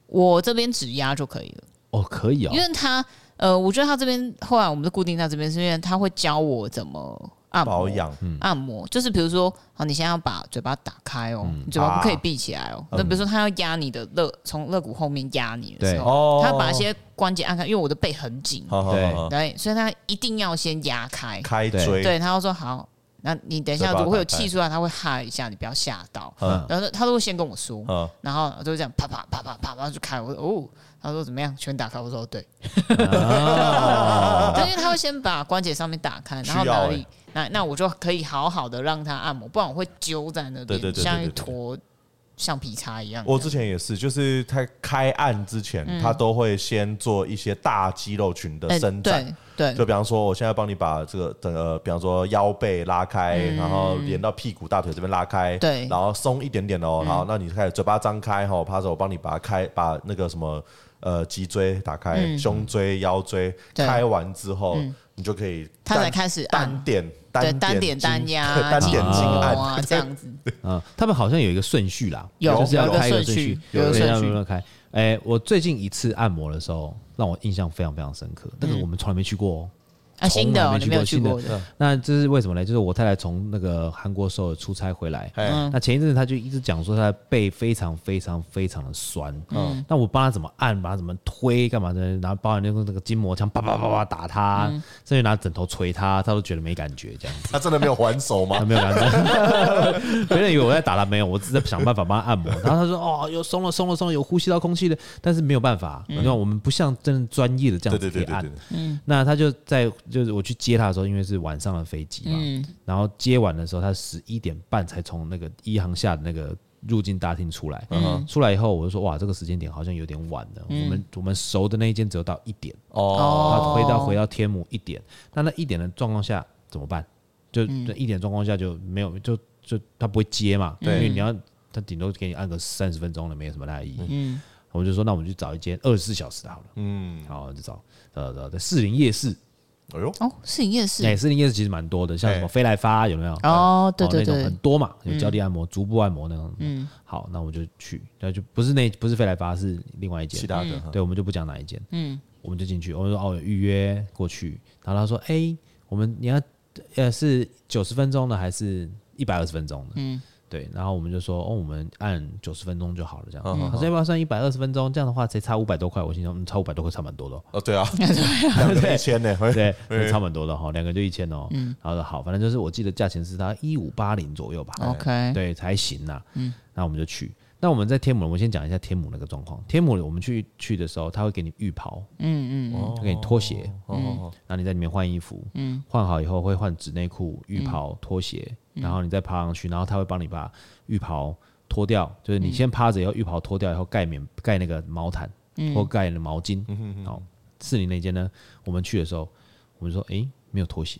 我这边只压就可以了。哦，可以哦。因为他，呃，我觉得他这边后来我们是固定在这边，是因为他会教我怎么按摩。保养，嗯、按摩就是比如说，好，你现在要把嘴巴打开哦，嗯、你嘴巴不可以闭起来哦。啊、那比如说他要压你的肋，从肋骨后面压你的时候，他把一些关节按开，因为我的背很紧，对对，所以他一定要先压开，开椎。对，他要说好。那你等一下，如果会有气出来，他会哈一下，你不要吓到。然后他都会先跟我说，然后就这样啪啪啪啪啪，然后就开。我说哦，他说怎么样？全打开。我说对。因为他会先把关节上面打开，然后哪里，那那我就可以好好的让他按摩，不然我会揪在那边，像一坨橡皮擦一样。我之前也是，就是他开按之前，他都会先做一些大肌肉群的伸展。对，就比方说，我现在帮你把这个整个，比方说腰背拉开，然后连到屁股、大腿这边拉开。对，然后松一点点哦。好，那你开始嘴巴张开哈，趴着我帮你把它开，把那个什么。呃，脊椎打开，胸椎、腰椎开完之后，你就可以，他才开始单点，单点单压，单点轻按。啊，这样子。嗯，他们好像有一个顺序啦，有就是要开一个顺序，有顺序。要开。哎，我最近一次按摩的时候，让我印象非常非常深刻，但是我们从来没去过。啊，新的没有去过的，那这是为什么呢？就是我太太从那个韩国时候出差回来，那前一阵子她就一直讲说她的背非常非常非常的酸，嗯，那我帮她怎么按，帮她怎么推，干嘛的？然后包含那个那个筋膜枪，叭叭叭叭打她，甚至拿枕头捶她，她都觉得没感觉，这样子。她真的没有还手吗？没有感觉，别人以为我在打她，没有，我只是在想办法帮她按摩。然后她说：“哦，有松了，松了，松了，有呼吸到空气的，但是没有办法，因为我们不像真的专业的这样子可以按。”嗯，那她就在。就是我去接他的时候，因为是晚上的飞机嘛，嗯、然后接完的时候，他十一点半才从那个一航下的那个入境大厅出来。嗯、出来以后，我就说：“哇，这个时间点好像有点晚了。嗯”我们我们熟的那一间只有到一点哦，他回到回到天母一点。那那一点的状况下怎么办？就一点状况下就没有，就就他不会接嘛。对，因为你要他顶多给你按个三十分钟了，没有什么太大意义。嗯，我们就说那我们去找一间二十四小时的好了。嗯，好就找找找在士林夜市。哎呦哦，士林夜市，哎，士林夜市其实蛮多的，像什么飞来发有没有？哦，对对对，很多嘛，有脚底按摩、足部按摩那种。嗯，好，那我就去，那就不是那不是飞来发，是另外一间，其他的。对，我们就不讲哪一间。嗯，我们就进去，我们说哦，预约过去，然后他说，哎，我们你要呃是九十分钟的还是一百二十分钟的？嗯。对，然后我们就说，哦，我们按九十分钟就好了，这样。他说要不要算一百二十分钟？这样的话才差五百多块。我心想，差五百多块差蛮多的。哦，对啊，两个一千呢，对，差蛮多的哈，两个就一千哦。嗯，然后说好，反正就是我记得价钱是他一五八零左右吧。OK，对，才行呐。嗯，那我们就去。那我们在天母，我们先讲一下天母那个状况。天母我们去去的时候，他会给你浴袍，嗯嗯，就给你拖鞋，哦，然后你在里面换衣服，嗯，换好以后会换纸内裤、浴袍、拖鞋。然后你再爬上去，然后他会帮你把浴袍脱掉，就是你先趴着以后，浴袍脱掉以后盖棉盖那个毛毯或盖那个毛巾。好，士林那间呢，我们去的时候，我们说哎没有拖鞋，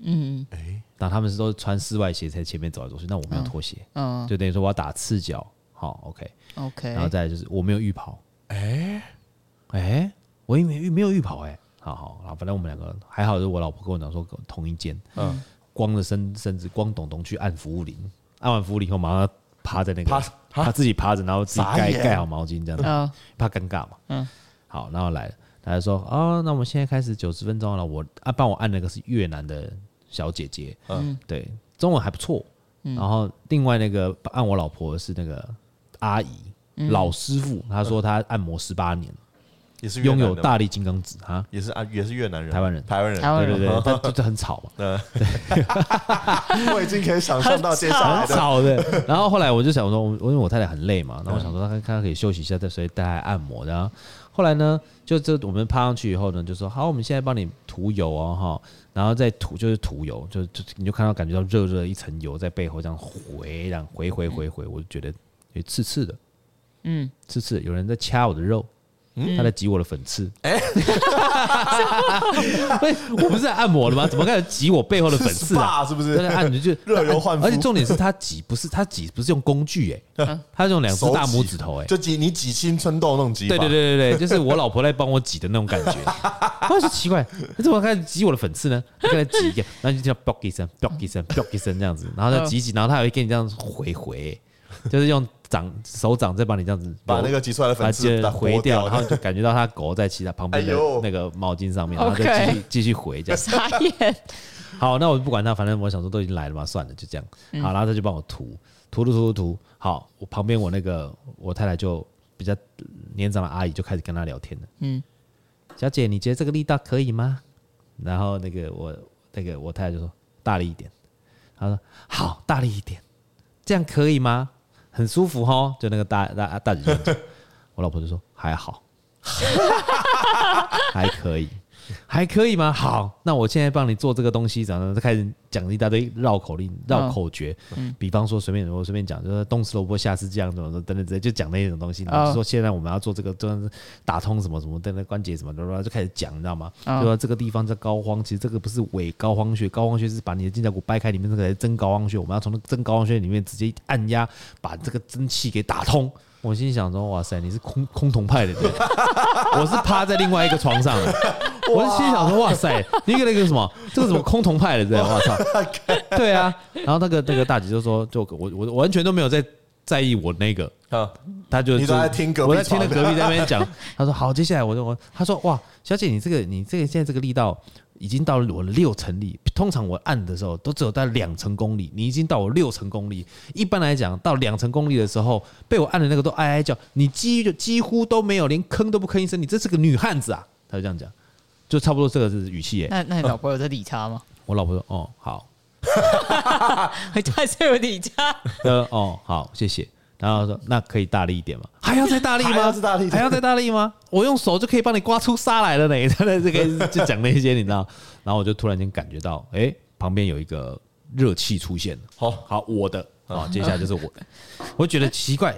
嗯。哎，那他们是都穿室外鞋在前面走来走去，那我没有拖鞋，嗯，就等于说我要打赤脚，好 OK OK，然后再来就是我没有浴袍，哎？哎，我因为没有浴袍哎，好好，然后反正我们两个还好，是我老婆跟我讲说同一间，嗯。光着身身子，光咚咚去按服务铃，按完服务铃后，马上趴在那个，他自己趴着，然后自己盖盖好毛巾，这样子，怕尴尬嘛。嗯，好，然后来了，他就说，哦，那我们现在开始九十分钟了，我啊帮我按那个是越南的小姐姐，嗯，对，中文还不错。然后另外那个按我老婆的是那个阿姨，老师傅，他说他按摩十八年。也是拥有大力金刚指啊，也是啊，也是越南人，台湾人，台湾人，对对对，他就很吵嘛，对，我已经可以想象到接下来很吵的。然后后来我就想说，我因为我太太很累嘛，然后我想说她看看可以休息一下，再所以带来按摩。然后后来呢，就这我们趴上去以后呢，就说好，我们现在帮你涂油哦哈，然后再涂就是涂油，就就你就看到感觉到热热一层油在背后这样回，这样回回回回，我就觉得有刺刺的，嗯，刺刺，有人在掐我的肉。他在挤我的粉刺，哎，我不是在按摩了吗？怎么开始挤我背后的粉刺啊？是不是？在按就热油换肤，而且重点是他挤不是他挤不是用工具哎，他是用两只大拇指头哎，就挤你挤青春痘那种挤，对对对对对，就是我老婆在帮我挤的那种感觉。我说奇怪，你怎么开始挤我的粉刺呢？就开始挤一下，然后就叫啵一声，啵一声，啵一声这样子，然后再挤挤，然后他还会跟你这样回回，就是用。掌手掌再帮你这样子把那个挤出来的粉刺回掉，然后就感觉到它裹在其他旁边的那个毛巾上面，然后就继续继续回这样。傻眼。好，那我不管他，反正我想说都已经来了嘛，算了，就这样。好，然后他就帮我涂涂涂涂涂。好，我旁边我那个我太太就比较年长的阿姨就开始跟他聊天了。嗯，小姐，你觉得这个力道可以吗？然后那个我那个我太太就说大力一点。他说好，大力一点，这样可以吗？很舒服哈，就那个大大大姐姐，我老婆就说还好，还可以，还可以吗？好，那我现在帮你做这个东西，然后就开始讲一大堆绕口令、绕口诀，比方说随便我随便讲，就是冬吃萝卜夏吃酱怎么怎么等等之类，就讲那种东西。然后说现在我们要做这个，就是打通什么什么的那关节什么的，就开始讲，你知道吗？就说这个地方在膏肓，其实这个不是伪膏肓穴，膏肓穴是把你的肩胛骨掰开，里面那个真膏肓穴，我们要从那真膏肓穴里面直接按压，把这个真气给打通。我心想说：哇塞，你是空空同派的对？我是趴在另外一个床上的。我是心想说：哇塞，你一个那个什么，这个什么空同派的对？我操，对啊。然后那个那个大姐就说：就我我完全都没有在在意我那个，他就你在听隔壁，我在听着隔壁在那边讲。他说：好，接下来我就我他说：哇，小姐，你这个你这个现在这个力道。已经到了我的六成力，通常我按的时候都只有到两成功力，你已经到我六成功力。一般来讲，到两成功力的时候，被我按的那个都哀哀叫，你几几乎都没有，连吭都不吭一声，你这是个女汉子啊！他就这样讲，就差不多这个是语气耶。那那你老婆有在理他吗？我老婆说：“哦，好，还是有理他。”呃，哦，好，谢谢。然后说，那可以大力一点吗？还要再大力吗？还要再大力？还要再大力吗？我用手就可以帮你刮出沙来了呢。他 的这个就讲那些，你知道？然后我就突然间感觉到，哎，旁边有一个热气出现。好好，我的啊，接下来就是我的。我觉得奇怪，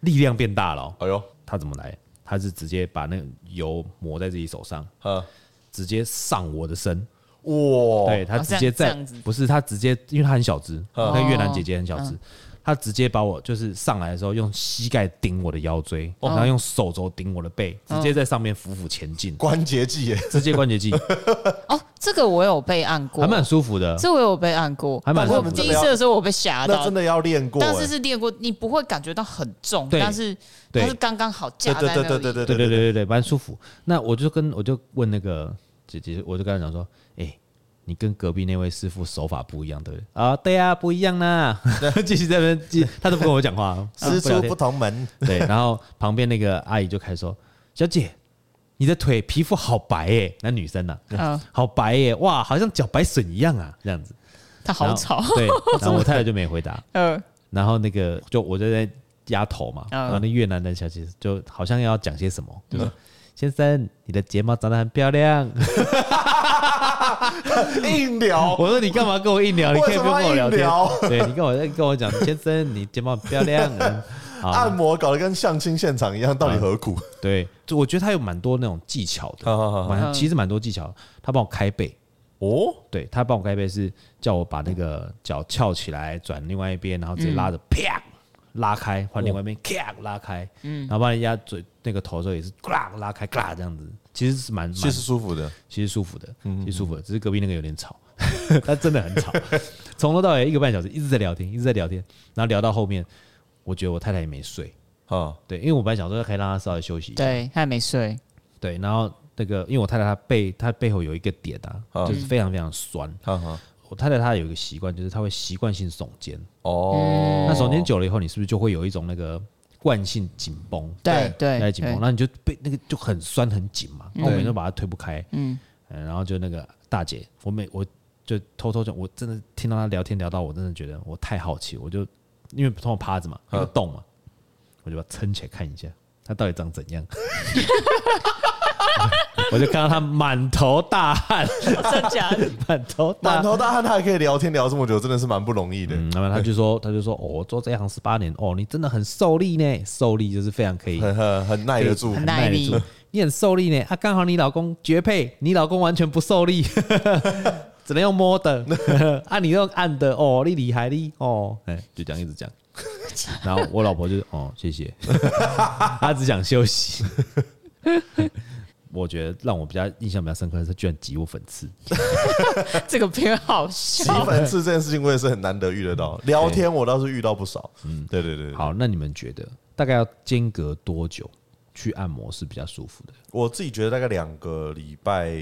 力量变大了。哎呦，他怎么来？他是直接把那个油抹在自己手上，直接上我的身。哇！对，他直接在，不是他直接，因为他很小只，那个越南姐姐很小只。他直接把我就是上来的时候用膝盖顶我的腰椎，然后用手肘顶我的背，直接在上面俯俯前进。关节技耶，直接关节技。哦，这个我有被按过，还蛮舒服的。这我有被按过，还蛮舒服。第一次的时候我被吓到，那真的要练过。但是是练过，你不会感觉到很重，但是它是刚刚好架在那里。对对对对对对对对，蛮舒服。那我就跟我就问那个姐姐，我就跟她讲说，哎。你跟隔壁那位师傅手法不一样，对不对？啊，对啊，不一样呢。继续在那边，他都不跟我讲话，师出不同门。对，然后旁边那个阿姨就开始说：“小姐，你的腿皮肤好白耶，那女生呐，好白耶，哇，好像脚白笋一样啊，这样子。”他好吵。对，然后我太太就没回答。嗯。然后那个就我就在压头嘛，然后那越南的小姐就好像要讲些什么，就说：“先生，你的睫毛长得很漂亮。” 硬聊，我说你干嘛跟我硬聊？你可以不用跟我聊天。对，你跟我跟我讲，先生，你睫毛很漂亮。按摩搞得跟相亲现场一样，到底何苦？对，就我觉得他有蛮多那种技巧的，蛮其实蛮多技巧。他帮我开背哦，对他帮我开背是叫我把那个脚翘起来，转另外一边，然后直接拉着啪拉开，换另外一边啪拉开，嗯，然后帮人家嘴那个头的时候也是咔拉开咔这样子。其实是蛮，其实舒服的，其实舒服的，其实舒服的，只是隔壁那个有点吵，他真的很吵，从头到尾一个半小时一直在聊天，一直在聊天，然后聊到后面，我觉得我太太也没睡。啊，对，因为我本来想说可以让她稍微休息一下，对，她也没睡，对，然后那个因为我太太她背她背后有一个点啊，就是非常非常酸，我太太她有一个习惯，就是她会习惯性耸肩，哦，那耸肩久了以后，你是不是就会有一种那个。惯性紧绷，对对，在紧绷，然后你就被那个就很酸很紧嘛，我每天都把它推不开，嗯，然后就那个大姐，我每我就偷偷讲，我真的听到她聊天聊到，我真的觉得我太好奇，我就因为通常趴着嘛，有个洞嘛，我就把它撑起来看一下，它到底长怎样。我就看到他满头大汗，真假的？满头满头大汗，他还可以聊天聊这么久，真的是蛮不容易的。那么他就说，他就说，哦，做这一行十八年，哦，你真的很受力呢，受力就是非常可以，很很耐得住，很耐得住。你很受力呢，啊，刚好你老公绝配，你老公完全不受力，只能用摸的，啊，你用按的，哦，你厉害哩，哦，哎，就这样一直讲。然后我老婆就哦，谢谢，她只想休息。我觉得让我比较印象比较深刻的是，居然挤我粉刺，这个偏好笑。挤粉刺这件事情，我也是很难得遇得到。聊天我倒是遇到不少。嗯，对对对。好，那你们觉得大概要间隔多久去按摩是比较舒服的？我自己觉得大概两个礼拜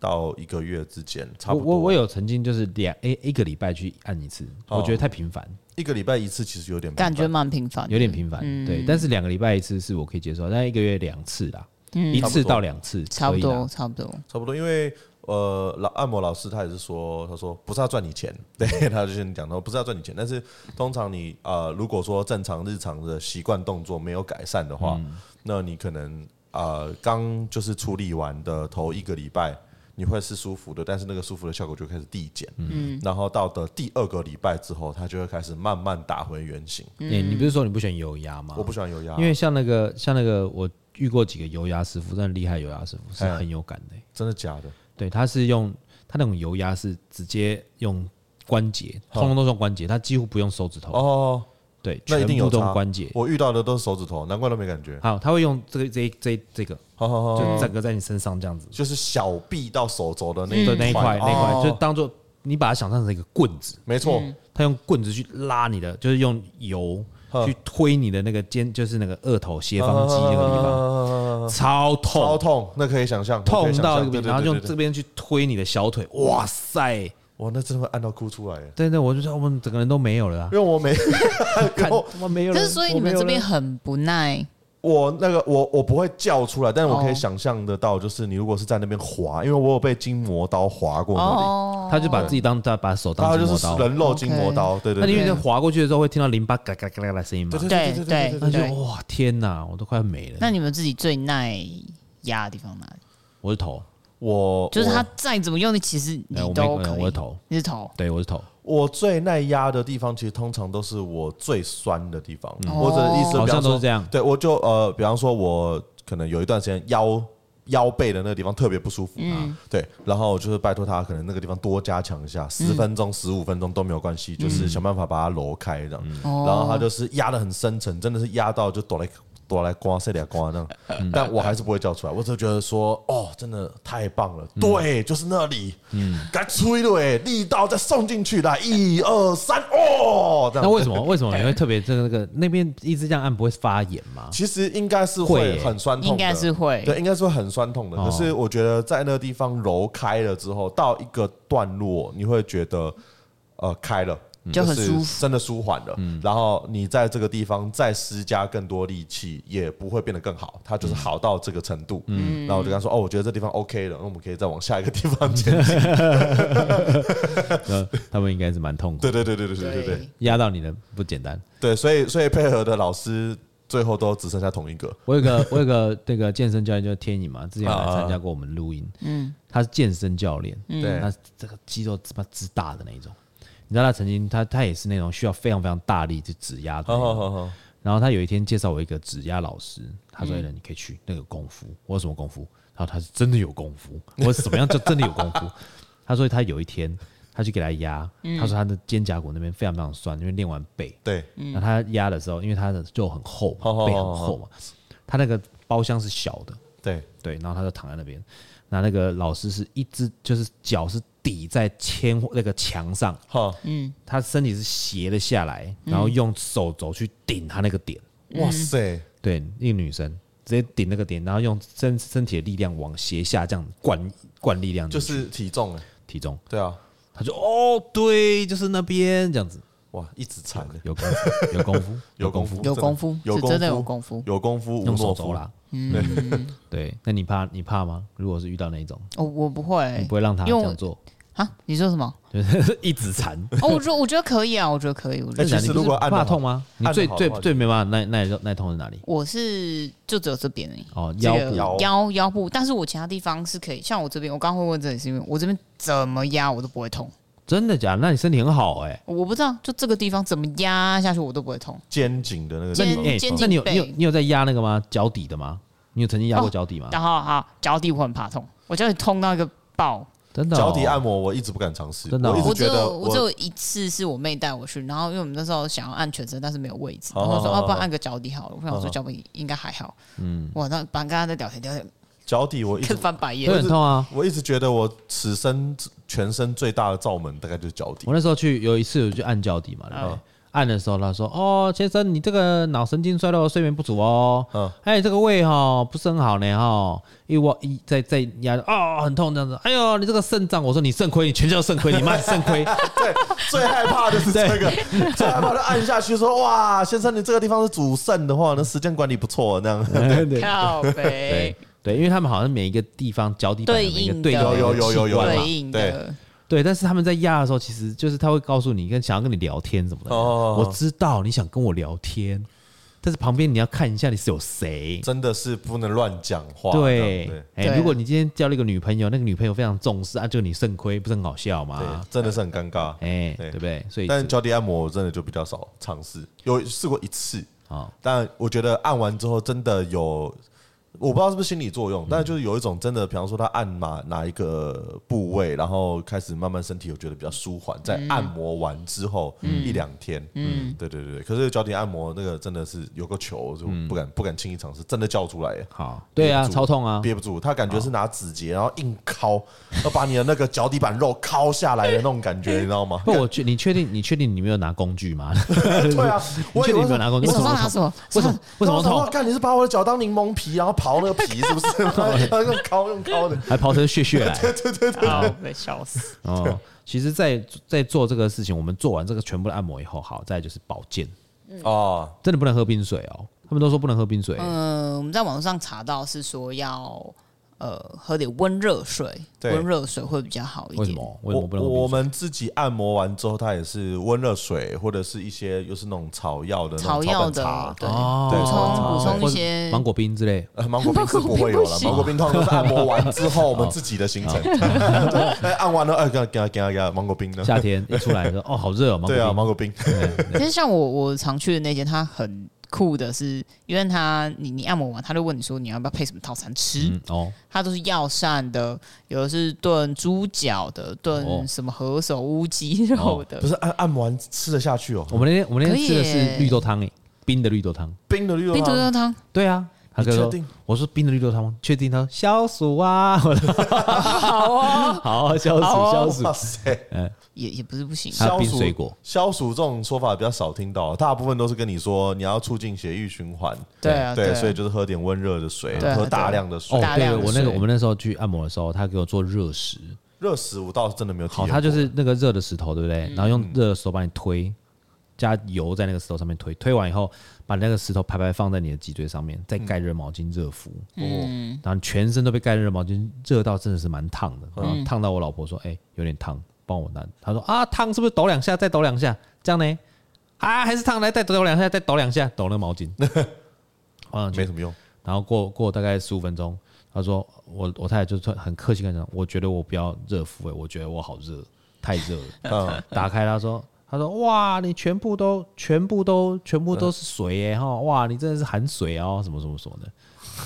到一个月之间，差不多。我我有曾经就是两诶一个礼拜去按一次，我觉得太频繁。一个礼拜一次其实有点感觉蛮频繁，有点频繁。对，但是两个礼拜一次是我可以接受，但一个月两次啦。一次到两次，差不多，差不多，差不多。因为呃，老按摩老师他也是说，他说不是要赚你钱，对，他就先讲说不是要赚你钱，但是通常你呃，如果说正常日常的习惯动作没有改善的话，那你可能呃刚就是处理完的头一个礼拜，你会是舒服的，但是那个舒服的效果就开始递减。嗯，然后到的第二个礼拜之后，它就会开始慢慢打回原形。嗯，你不是说你不喜欢油压吗？我不喜欢油压，因为像那个像那个我遇过几个油压师傅，真的厉害，油压师傅是很有感的。真的假的？对，他是用他那种油压是直接用关节，通通都是用关节，他几乎不用手指头。哦。对，那一定有关节。我遇到的都是手指头，难怪都没感觉。好，他会用这个这这这个，就整个在你身上这样子，就是小臂到手肘的那那一块那一块，就当做你把它想象成一个棍子。没错，他用棍子去拉你的，就是用油去推你的那个肩，就是那个二头斜方肌那个地方，超痛，超痛，那可以想象，痛到然后用这边去推你的小腿，哇塞！哇，那真的会按到哭出来。对对，我就说我们整个人都没有了，因为我没 看，我没有了。可是所以你们这边很不耐。我那个我我不会叫出来，但是我可以想象得到，就是你如果是在那边划，因为我有被筋膜刀划过那里，他就把自己当在把手当筋膜刀，人肉筋膜刀，对对。那因为划过去的时候会听到淋巴嘎嘎嘎嘎的声音嘛，对对对对，那就哇天哪，我都快没了。那你们自己最耐压的地方哪里？我是头。我就是他再怎么用力，其实你都可以。我是头，你是头，对，我是头。我最耐压的地方，其实通常都是我最酸的地方，或者意思好像都是这样。对，我就呃，比方说，我可能有一段时间腰腰背的那个地方特别不舒服啊，对，然后就是拜托他，可能那个地方多加强一下，十分钟、十五分钟都没有关系，就是想办法把它挪开这样。然后他就是压得很深沉，真的是压到就哆来。多来刮，塞点刮那样，但我还是不会叫出来。我只觉得说，哦，真的太棒了，对，就是那里，嗯，该吹了哎，力道再送进去，来，一二三，哦，那为什么？为什么你会特别这个那个那边一直这样按不会发炎吗？其实应该是会很酸痛，应该是会，对，应该是会很酸痛的。可是我觉得在那个地方揉开了之后，到一个段落，你会觉得呃开了。就很舒服，真的舒缓了。嗯，然后你在这个地方再施加更多力气，也不会变得更好，它就是好到这个程度。嗯，然后我就跟他说：“哦，我觉得这地方 OK 了，那我们可以再往下一个地方前进。”他们应该是蛮痛苦。对对对对对对对对，压到你的不简单。对，所以所以配合的老师最后都只剩下同一个。我有个我有个那个健身教练叫天颖嘛，之前来参加过我们录音。嗯，他是健身教练，对，他这个肌肉他妈之大的那一种。你知道他曾经，他他也是那种需要非常非常大力去指压的。然后他有一天介绍我一个指压老师，他说：“你可以去那个功夫。”我说：“什么功夫？”然后他是真的有功夫。我说：“什么样叫真的有功夫？” 他说：“他有一天，他去给他压，他说他的肩胛骨那边非常非常酸，因为练完背。对。那他压的时候，因为他的肉很厚嘛，背很厚嘛，他那个包厢是小的。对对。然后他就躺在那边，那那个老师是一只，就是脚是。抵在铅那个墙上，哈，嗯，他身体是斜了下来，然后用手肘去顶他那个点，哇塞，对，一个女生直接顶那个点，然后用身身体的力量往斜下这样灌灌力量，就是体重，体重，对啊，他就哦，对，就是那边这样子，哇，一直踩，有功夫，有功夫，有功夫，有功夫，是真的有功夫，有功夫，用手肘啦，嗯，对，那你怕你怕吗？如果是遇到那种，哦，我不会，你不会让他这样做。啊，你说什么？就 是一指禅。哦，我觉得我觉得可以啊，我觉得可以。我觉得其实如果怕痛吗？你最最最没办法耐耐耐痛是哪里？我是就只有这边而已。哦，腰部腰腰部，但是我其他地方是可以。像我这边，我刚会问这里是因为我这边怎么压我都不会痛。真的假的？那你身体很好哎。我不知道，就这个地方怎么压下去我都不会痛。肩颈的那个肩肩颈，你有你有你有在压那个吗？脚底的吗？你有曾经压过脚底吗？然后好，脚底我很怕痛，我脚底痛到一个爆。真的，脚底按摩我一直不敢尝试。真的，我只有我只有一次是我妹带我去，然后因为我们那时候想要按全身，但是没有位置，然后说要不然按个脚底好了。我想说脚底应该还好。嗯，哇，那把刚刚在聊天聊天，脚底我一直翻白眼，会很痛啊！我一直觉得我此生全身最大的罩门大概就是脚底。我那时候去有一次我去按脚底嘛，对不对？按的时候，他说：“哦，先生，你这个脑神经衰弱，睡眠不足哦。嗯，哎，这个胃哈不是很好呢哈，一我一再再压，啊，很痛这样子。哎呦，你这个肾脏，我说你肾亏，你全叫肾亏，你妈肾亏。对，最害怕的是这个，最害怕的按下去说，哇，先生，你这个地方是主肾的话，那时间管理不错，那样。靠北。对对，因为他们好像每一个地方脚底板有一个对有有有有有对应的。”对，但是他们在压的时候，其实就是他会告诉你，跟想要跟你聊天什么的。哦，我知道你想跟我聊天，但是旁边你要看一下你是有谁，真的是不能乱讲话。对，哎，如果你今天交了一个女朋友，那个女朋友非常重视啊，就你肾亏，不是很好笑吗？对，真的是很尴尬。哎，对不对？所以，但脚底按摩我真的就比较少尝试，有试过一次啊，但我觉得按完之后真的有。我不知道是不是心理作用，但是就是有一种真的，比方说他按哪哪一个部位，然后开始慢慢身体有觉得比较舒缓，在按摩完之后一两天，嗯，对对对，可是脚底按摩那个真的是有个球，就不敢不敢轻易尝试，真的叫出来。好，对啊，超痛啊，憋不住，他感觉是拿指节然后硬敲，要把你的那个脚底板肉敲下来的那种感觉，你知道吗？不，我确你确定你确定你没有拿工具吗？对啊，我 确定你没有拿工具，你手上拿什么？为什么？为什么？痛？看你是把我的脚当柠檬皮，然后。刨那个皮是不是？用敲用敲的，还刨成屑屑来。对对对对，被笑死。哦，其实，在在做这个事情，我们做完这个全部的按摩以后，好，再就是保健。哦，真的不能喝冰水哦。他们都说不能喝冰水。嗯，我们在网上查到是说要。呃，喝点温热水，温热水会比较好一点。为什么？为什么不能？我们自己按摩完之后，它也是温热水，或者是一些又是那种草药的草药的，对，补充补充一些芒果冰之类。芒果冰是不会有了，芒果冰通常都是按摩完之后我们自己的行程。按完了，哎，给他给他给他给他芒果冰呢？夏天一出来说，哦，好热哦，对啊，芒果冰。其实像我我常去的那间，它很。酷的是，因为他你你按摩完，他就问你说你要不要配什么套餐吃？嗯、哦，他都是药膳的，有的是炖猪脚的，炖什么何首乌鸡肉的。不是按按摩完吃得下去哦。我们那天我们那天吃的是绿豆汤诶，冰的绿豆汤，冰的绿豆汤，冰的绿豆汤。对啊，他就说？我说冰的绿豆汤吗？确定？他说消暑 啊，好啊，好消暑消暑。哇塞，嗯。也也不是不行，消暑水果消暑这种说法比较少听到，大部分都是跟你说你要促进血液循环，对啊，对，所以就是喝点温热的水，喝大量的水。哦，对，我那个我们那时候去按摩的时候，他给我做热石，热石我倒是真的没有。好，他就是那个热的石头，对不对？然后用热的石头帮你推，加油在那个石头上面推，推完以后把那个石头排排放在你的脊椎上面，再盖热毛巾热敷，嗯，然后全身都被盖热毛巾热到真的是蛮烫的，烫到我老婆说，哎，有点烫。帮我拿，她说啊，烫是不是抖两下，再抖两下，这样呢？啊，还是烫来，再抖两下，再抖两下，抖那个毛巾，啊，没什么用。然后过过大概十五分钟，她说我我太太就很客气跟他讲，我觉得我不要热敷，哎，我觉得我好热，太热了。嗯，打开她说，他说哇，你全部都全部都全部都是水耶哈，哇，你真的是含水哦，什么什么什么的，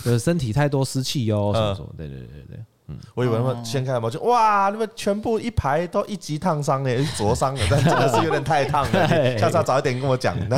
就是身体太多湿气哦，什么什么，对对对对。嗯，我以为他们掀开毛巾，哇，你们全部一排都一级烫伤哎，灼伤了，但真的是有点太烫了。下次要早一点跟我讲。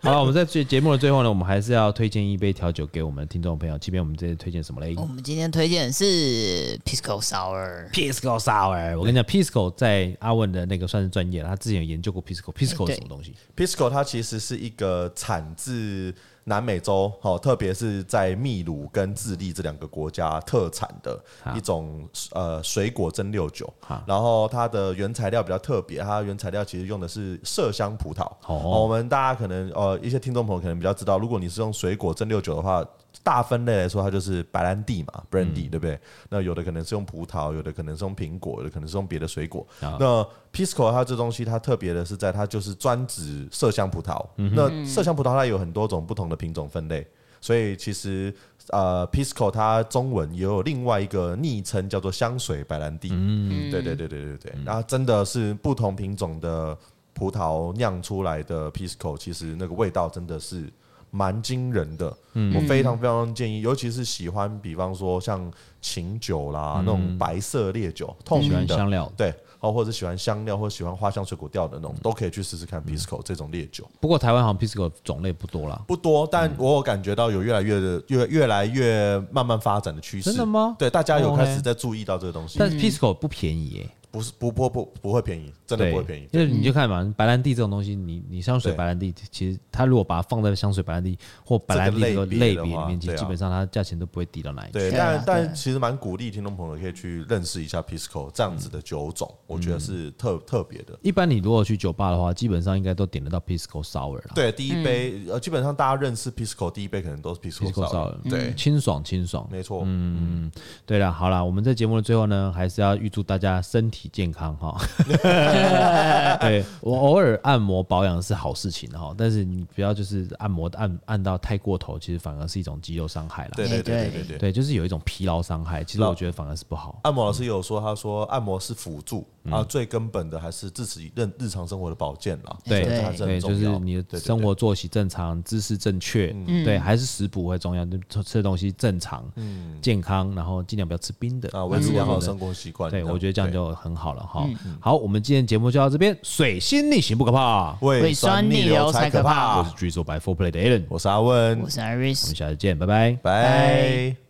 好了，我们在节节目的最后呢，我们还是要推荐一杯调酒给我们的听众朋友。即便我们这次推荐什么嘞？我们今天推荐的是 Pisco Sour。Pisco Sour，我跟你讲，Pisco 在阿文的那个算是专业了，他之前有研究过 Pisco。Pisco 是什么东西？Pisco 它其实是一个产自。南美洲，好，特别是在秘鲁跟智利这两个国家特产的一种呃水果蒸馏酒，然后它的原材料比较特别，它的原材料其实用的是麝香葡萄。我们大家可能呃一些听众朋友可能比较知道，如果你是用水果蒸馏酒的话。大分类来说，它就是白兰地嘛，brandy，对不对？那有的可能是用葡萄，有的可能是用苹果，有的可能是用别的水果。那 Pisco 它这东西，它特别的是在它就是专指麝香葡萄。那麝香葡萄它有很多种不同的品种分类，所以其实呃 Pisco 它中文也有另外一个昵称叫做香水白兰地。嗯，对对对对对对。然后真的是不同品种的葡萄酿出来的 Pisco，其实那个味道真的是。蛮惊人的，我非常非常建议，尤其是喜欢，比方说像琴酒啦，那种白色烈酒，透明的香料，对，哦，或者喜欢香料或喜欢花香水果调的那种，都可以去试试看 Pisco 这种烈酒。不过台湾好像 Pisco 种类不多啦，不多，但我有感觉到有越来越的越越来越慢慢发展的趋势。真的吗？对，大家有开始在注意到这个东西。但是 Pisco 不便宜耶。不是不不不不会便宜，真的不会便宜。就是你就看嘛，白兰地这种东西，你你香水白兰地，其实它如果把它放在香水白兰地或白兰地这个类别里面，基本上它价钱都不会低到哪里去。对，但但其实蛮鼓励听众朋友可以去认识一下 Pisco 这样子的酒种，我觉得是特特别的。一般你如果去酒吧的话，基本上应该都点得到 Pisco Sour 了。对，第一杯呃，基本上大家认识 Pisco 第一杯可能都是 Pisco Sour。对，清爽清爽，没错。嗯，对了，好了，我们在节目的最后呢，还是要预祝大家身体。体健康哈。对，我偶尔按摩保养是好事情哈，但是你不要就是按摩按按到太过头，其实反而是一种肌肉伤害了。对对对对对对，就是有一种疲劳伤害。其实我觉得反而是不好。按摩老师有说，他说按摩是辅助，啊，最根本的还是自己日日常生活的保健啦。对对，就是你的生活作息正常，姿势正确，对，还是食补会重要，就吃的东西正常，健康，然后尽量不要吃冰的啊，维持良好生活习惯。对，我觉得这样就很好了哈。好，我们今天节目就到这边。水星逆行不可怕，胃酸逆流才可怕。我是巨兽白 Four Play 的 Alan，我是阿文，我是 Iris，我们下次见，拜拜，拜。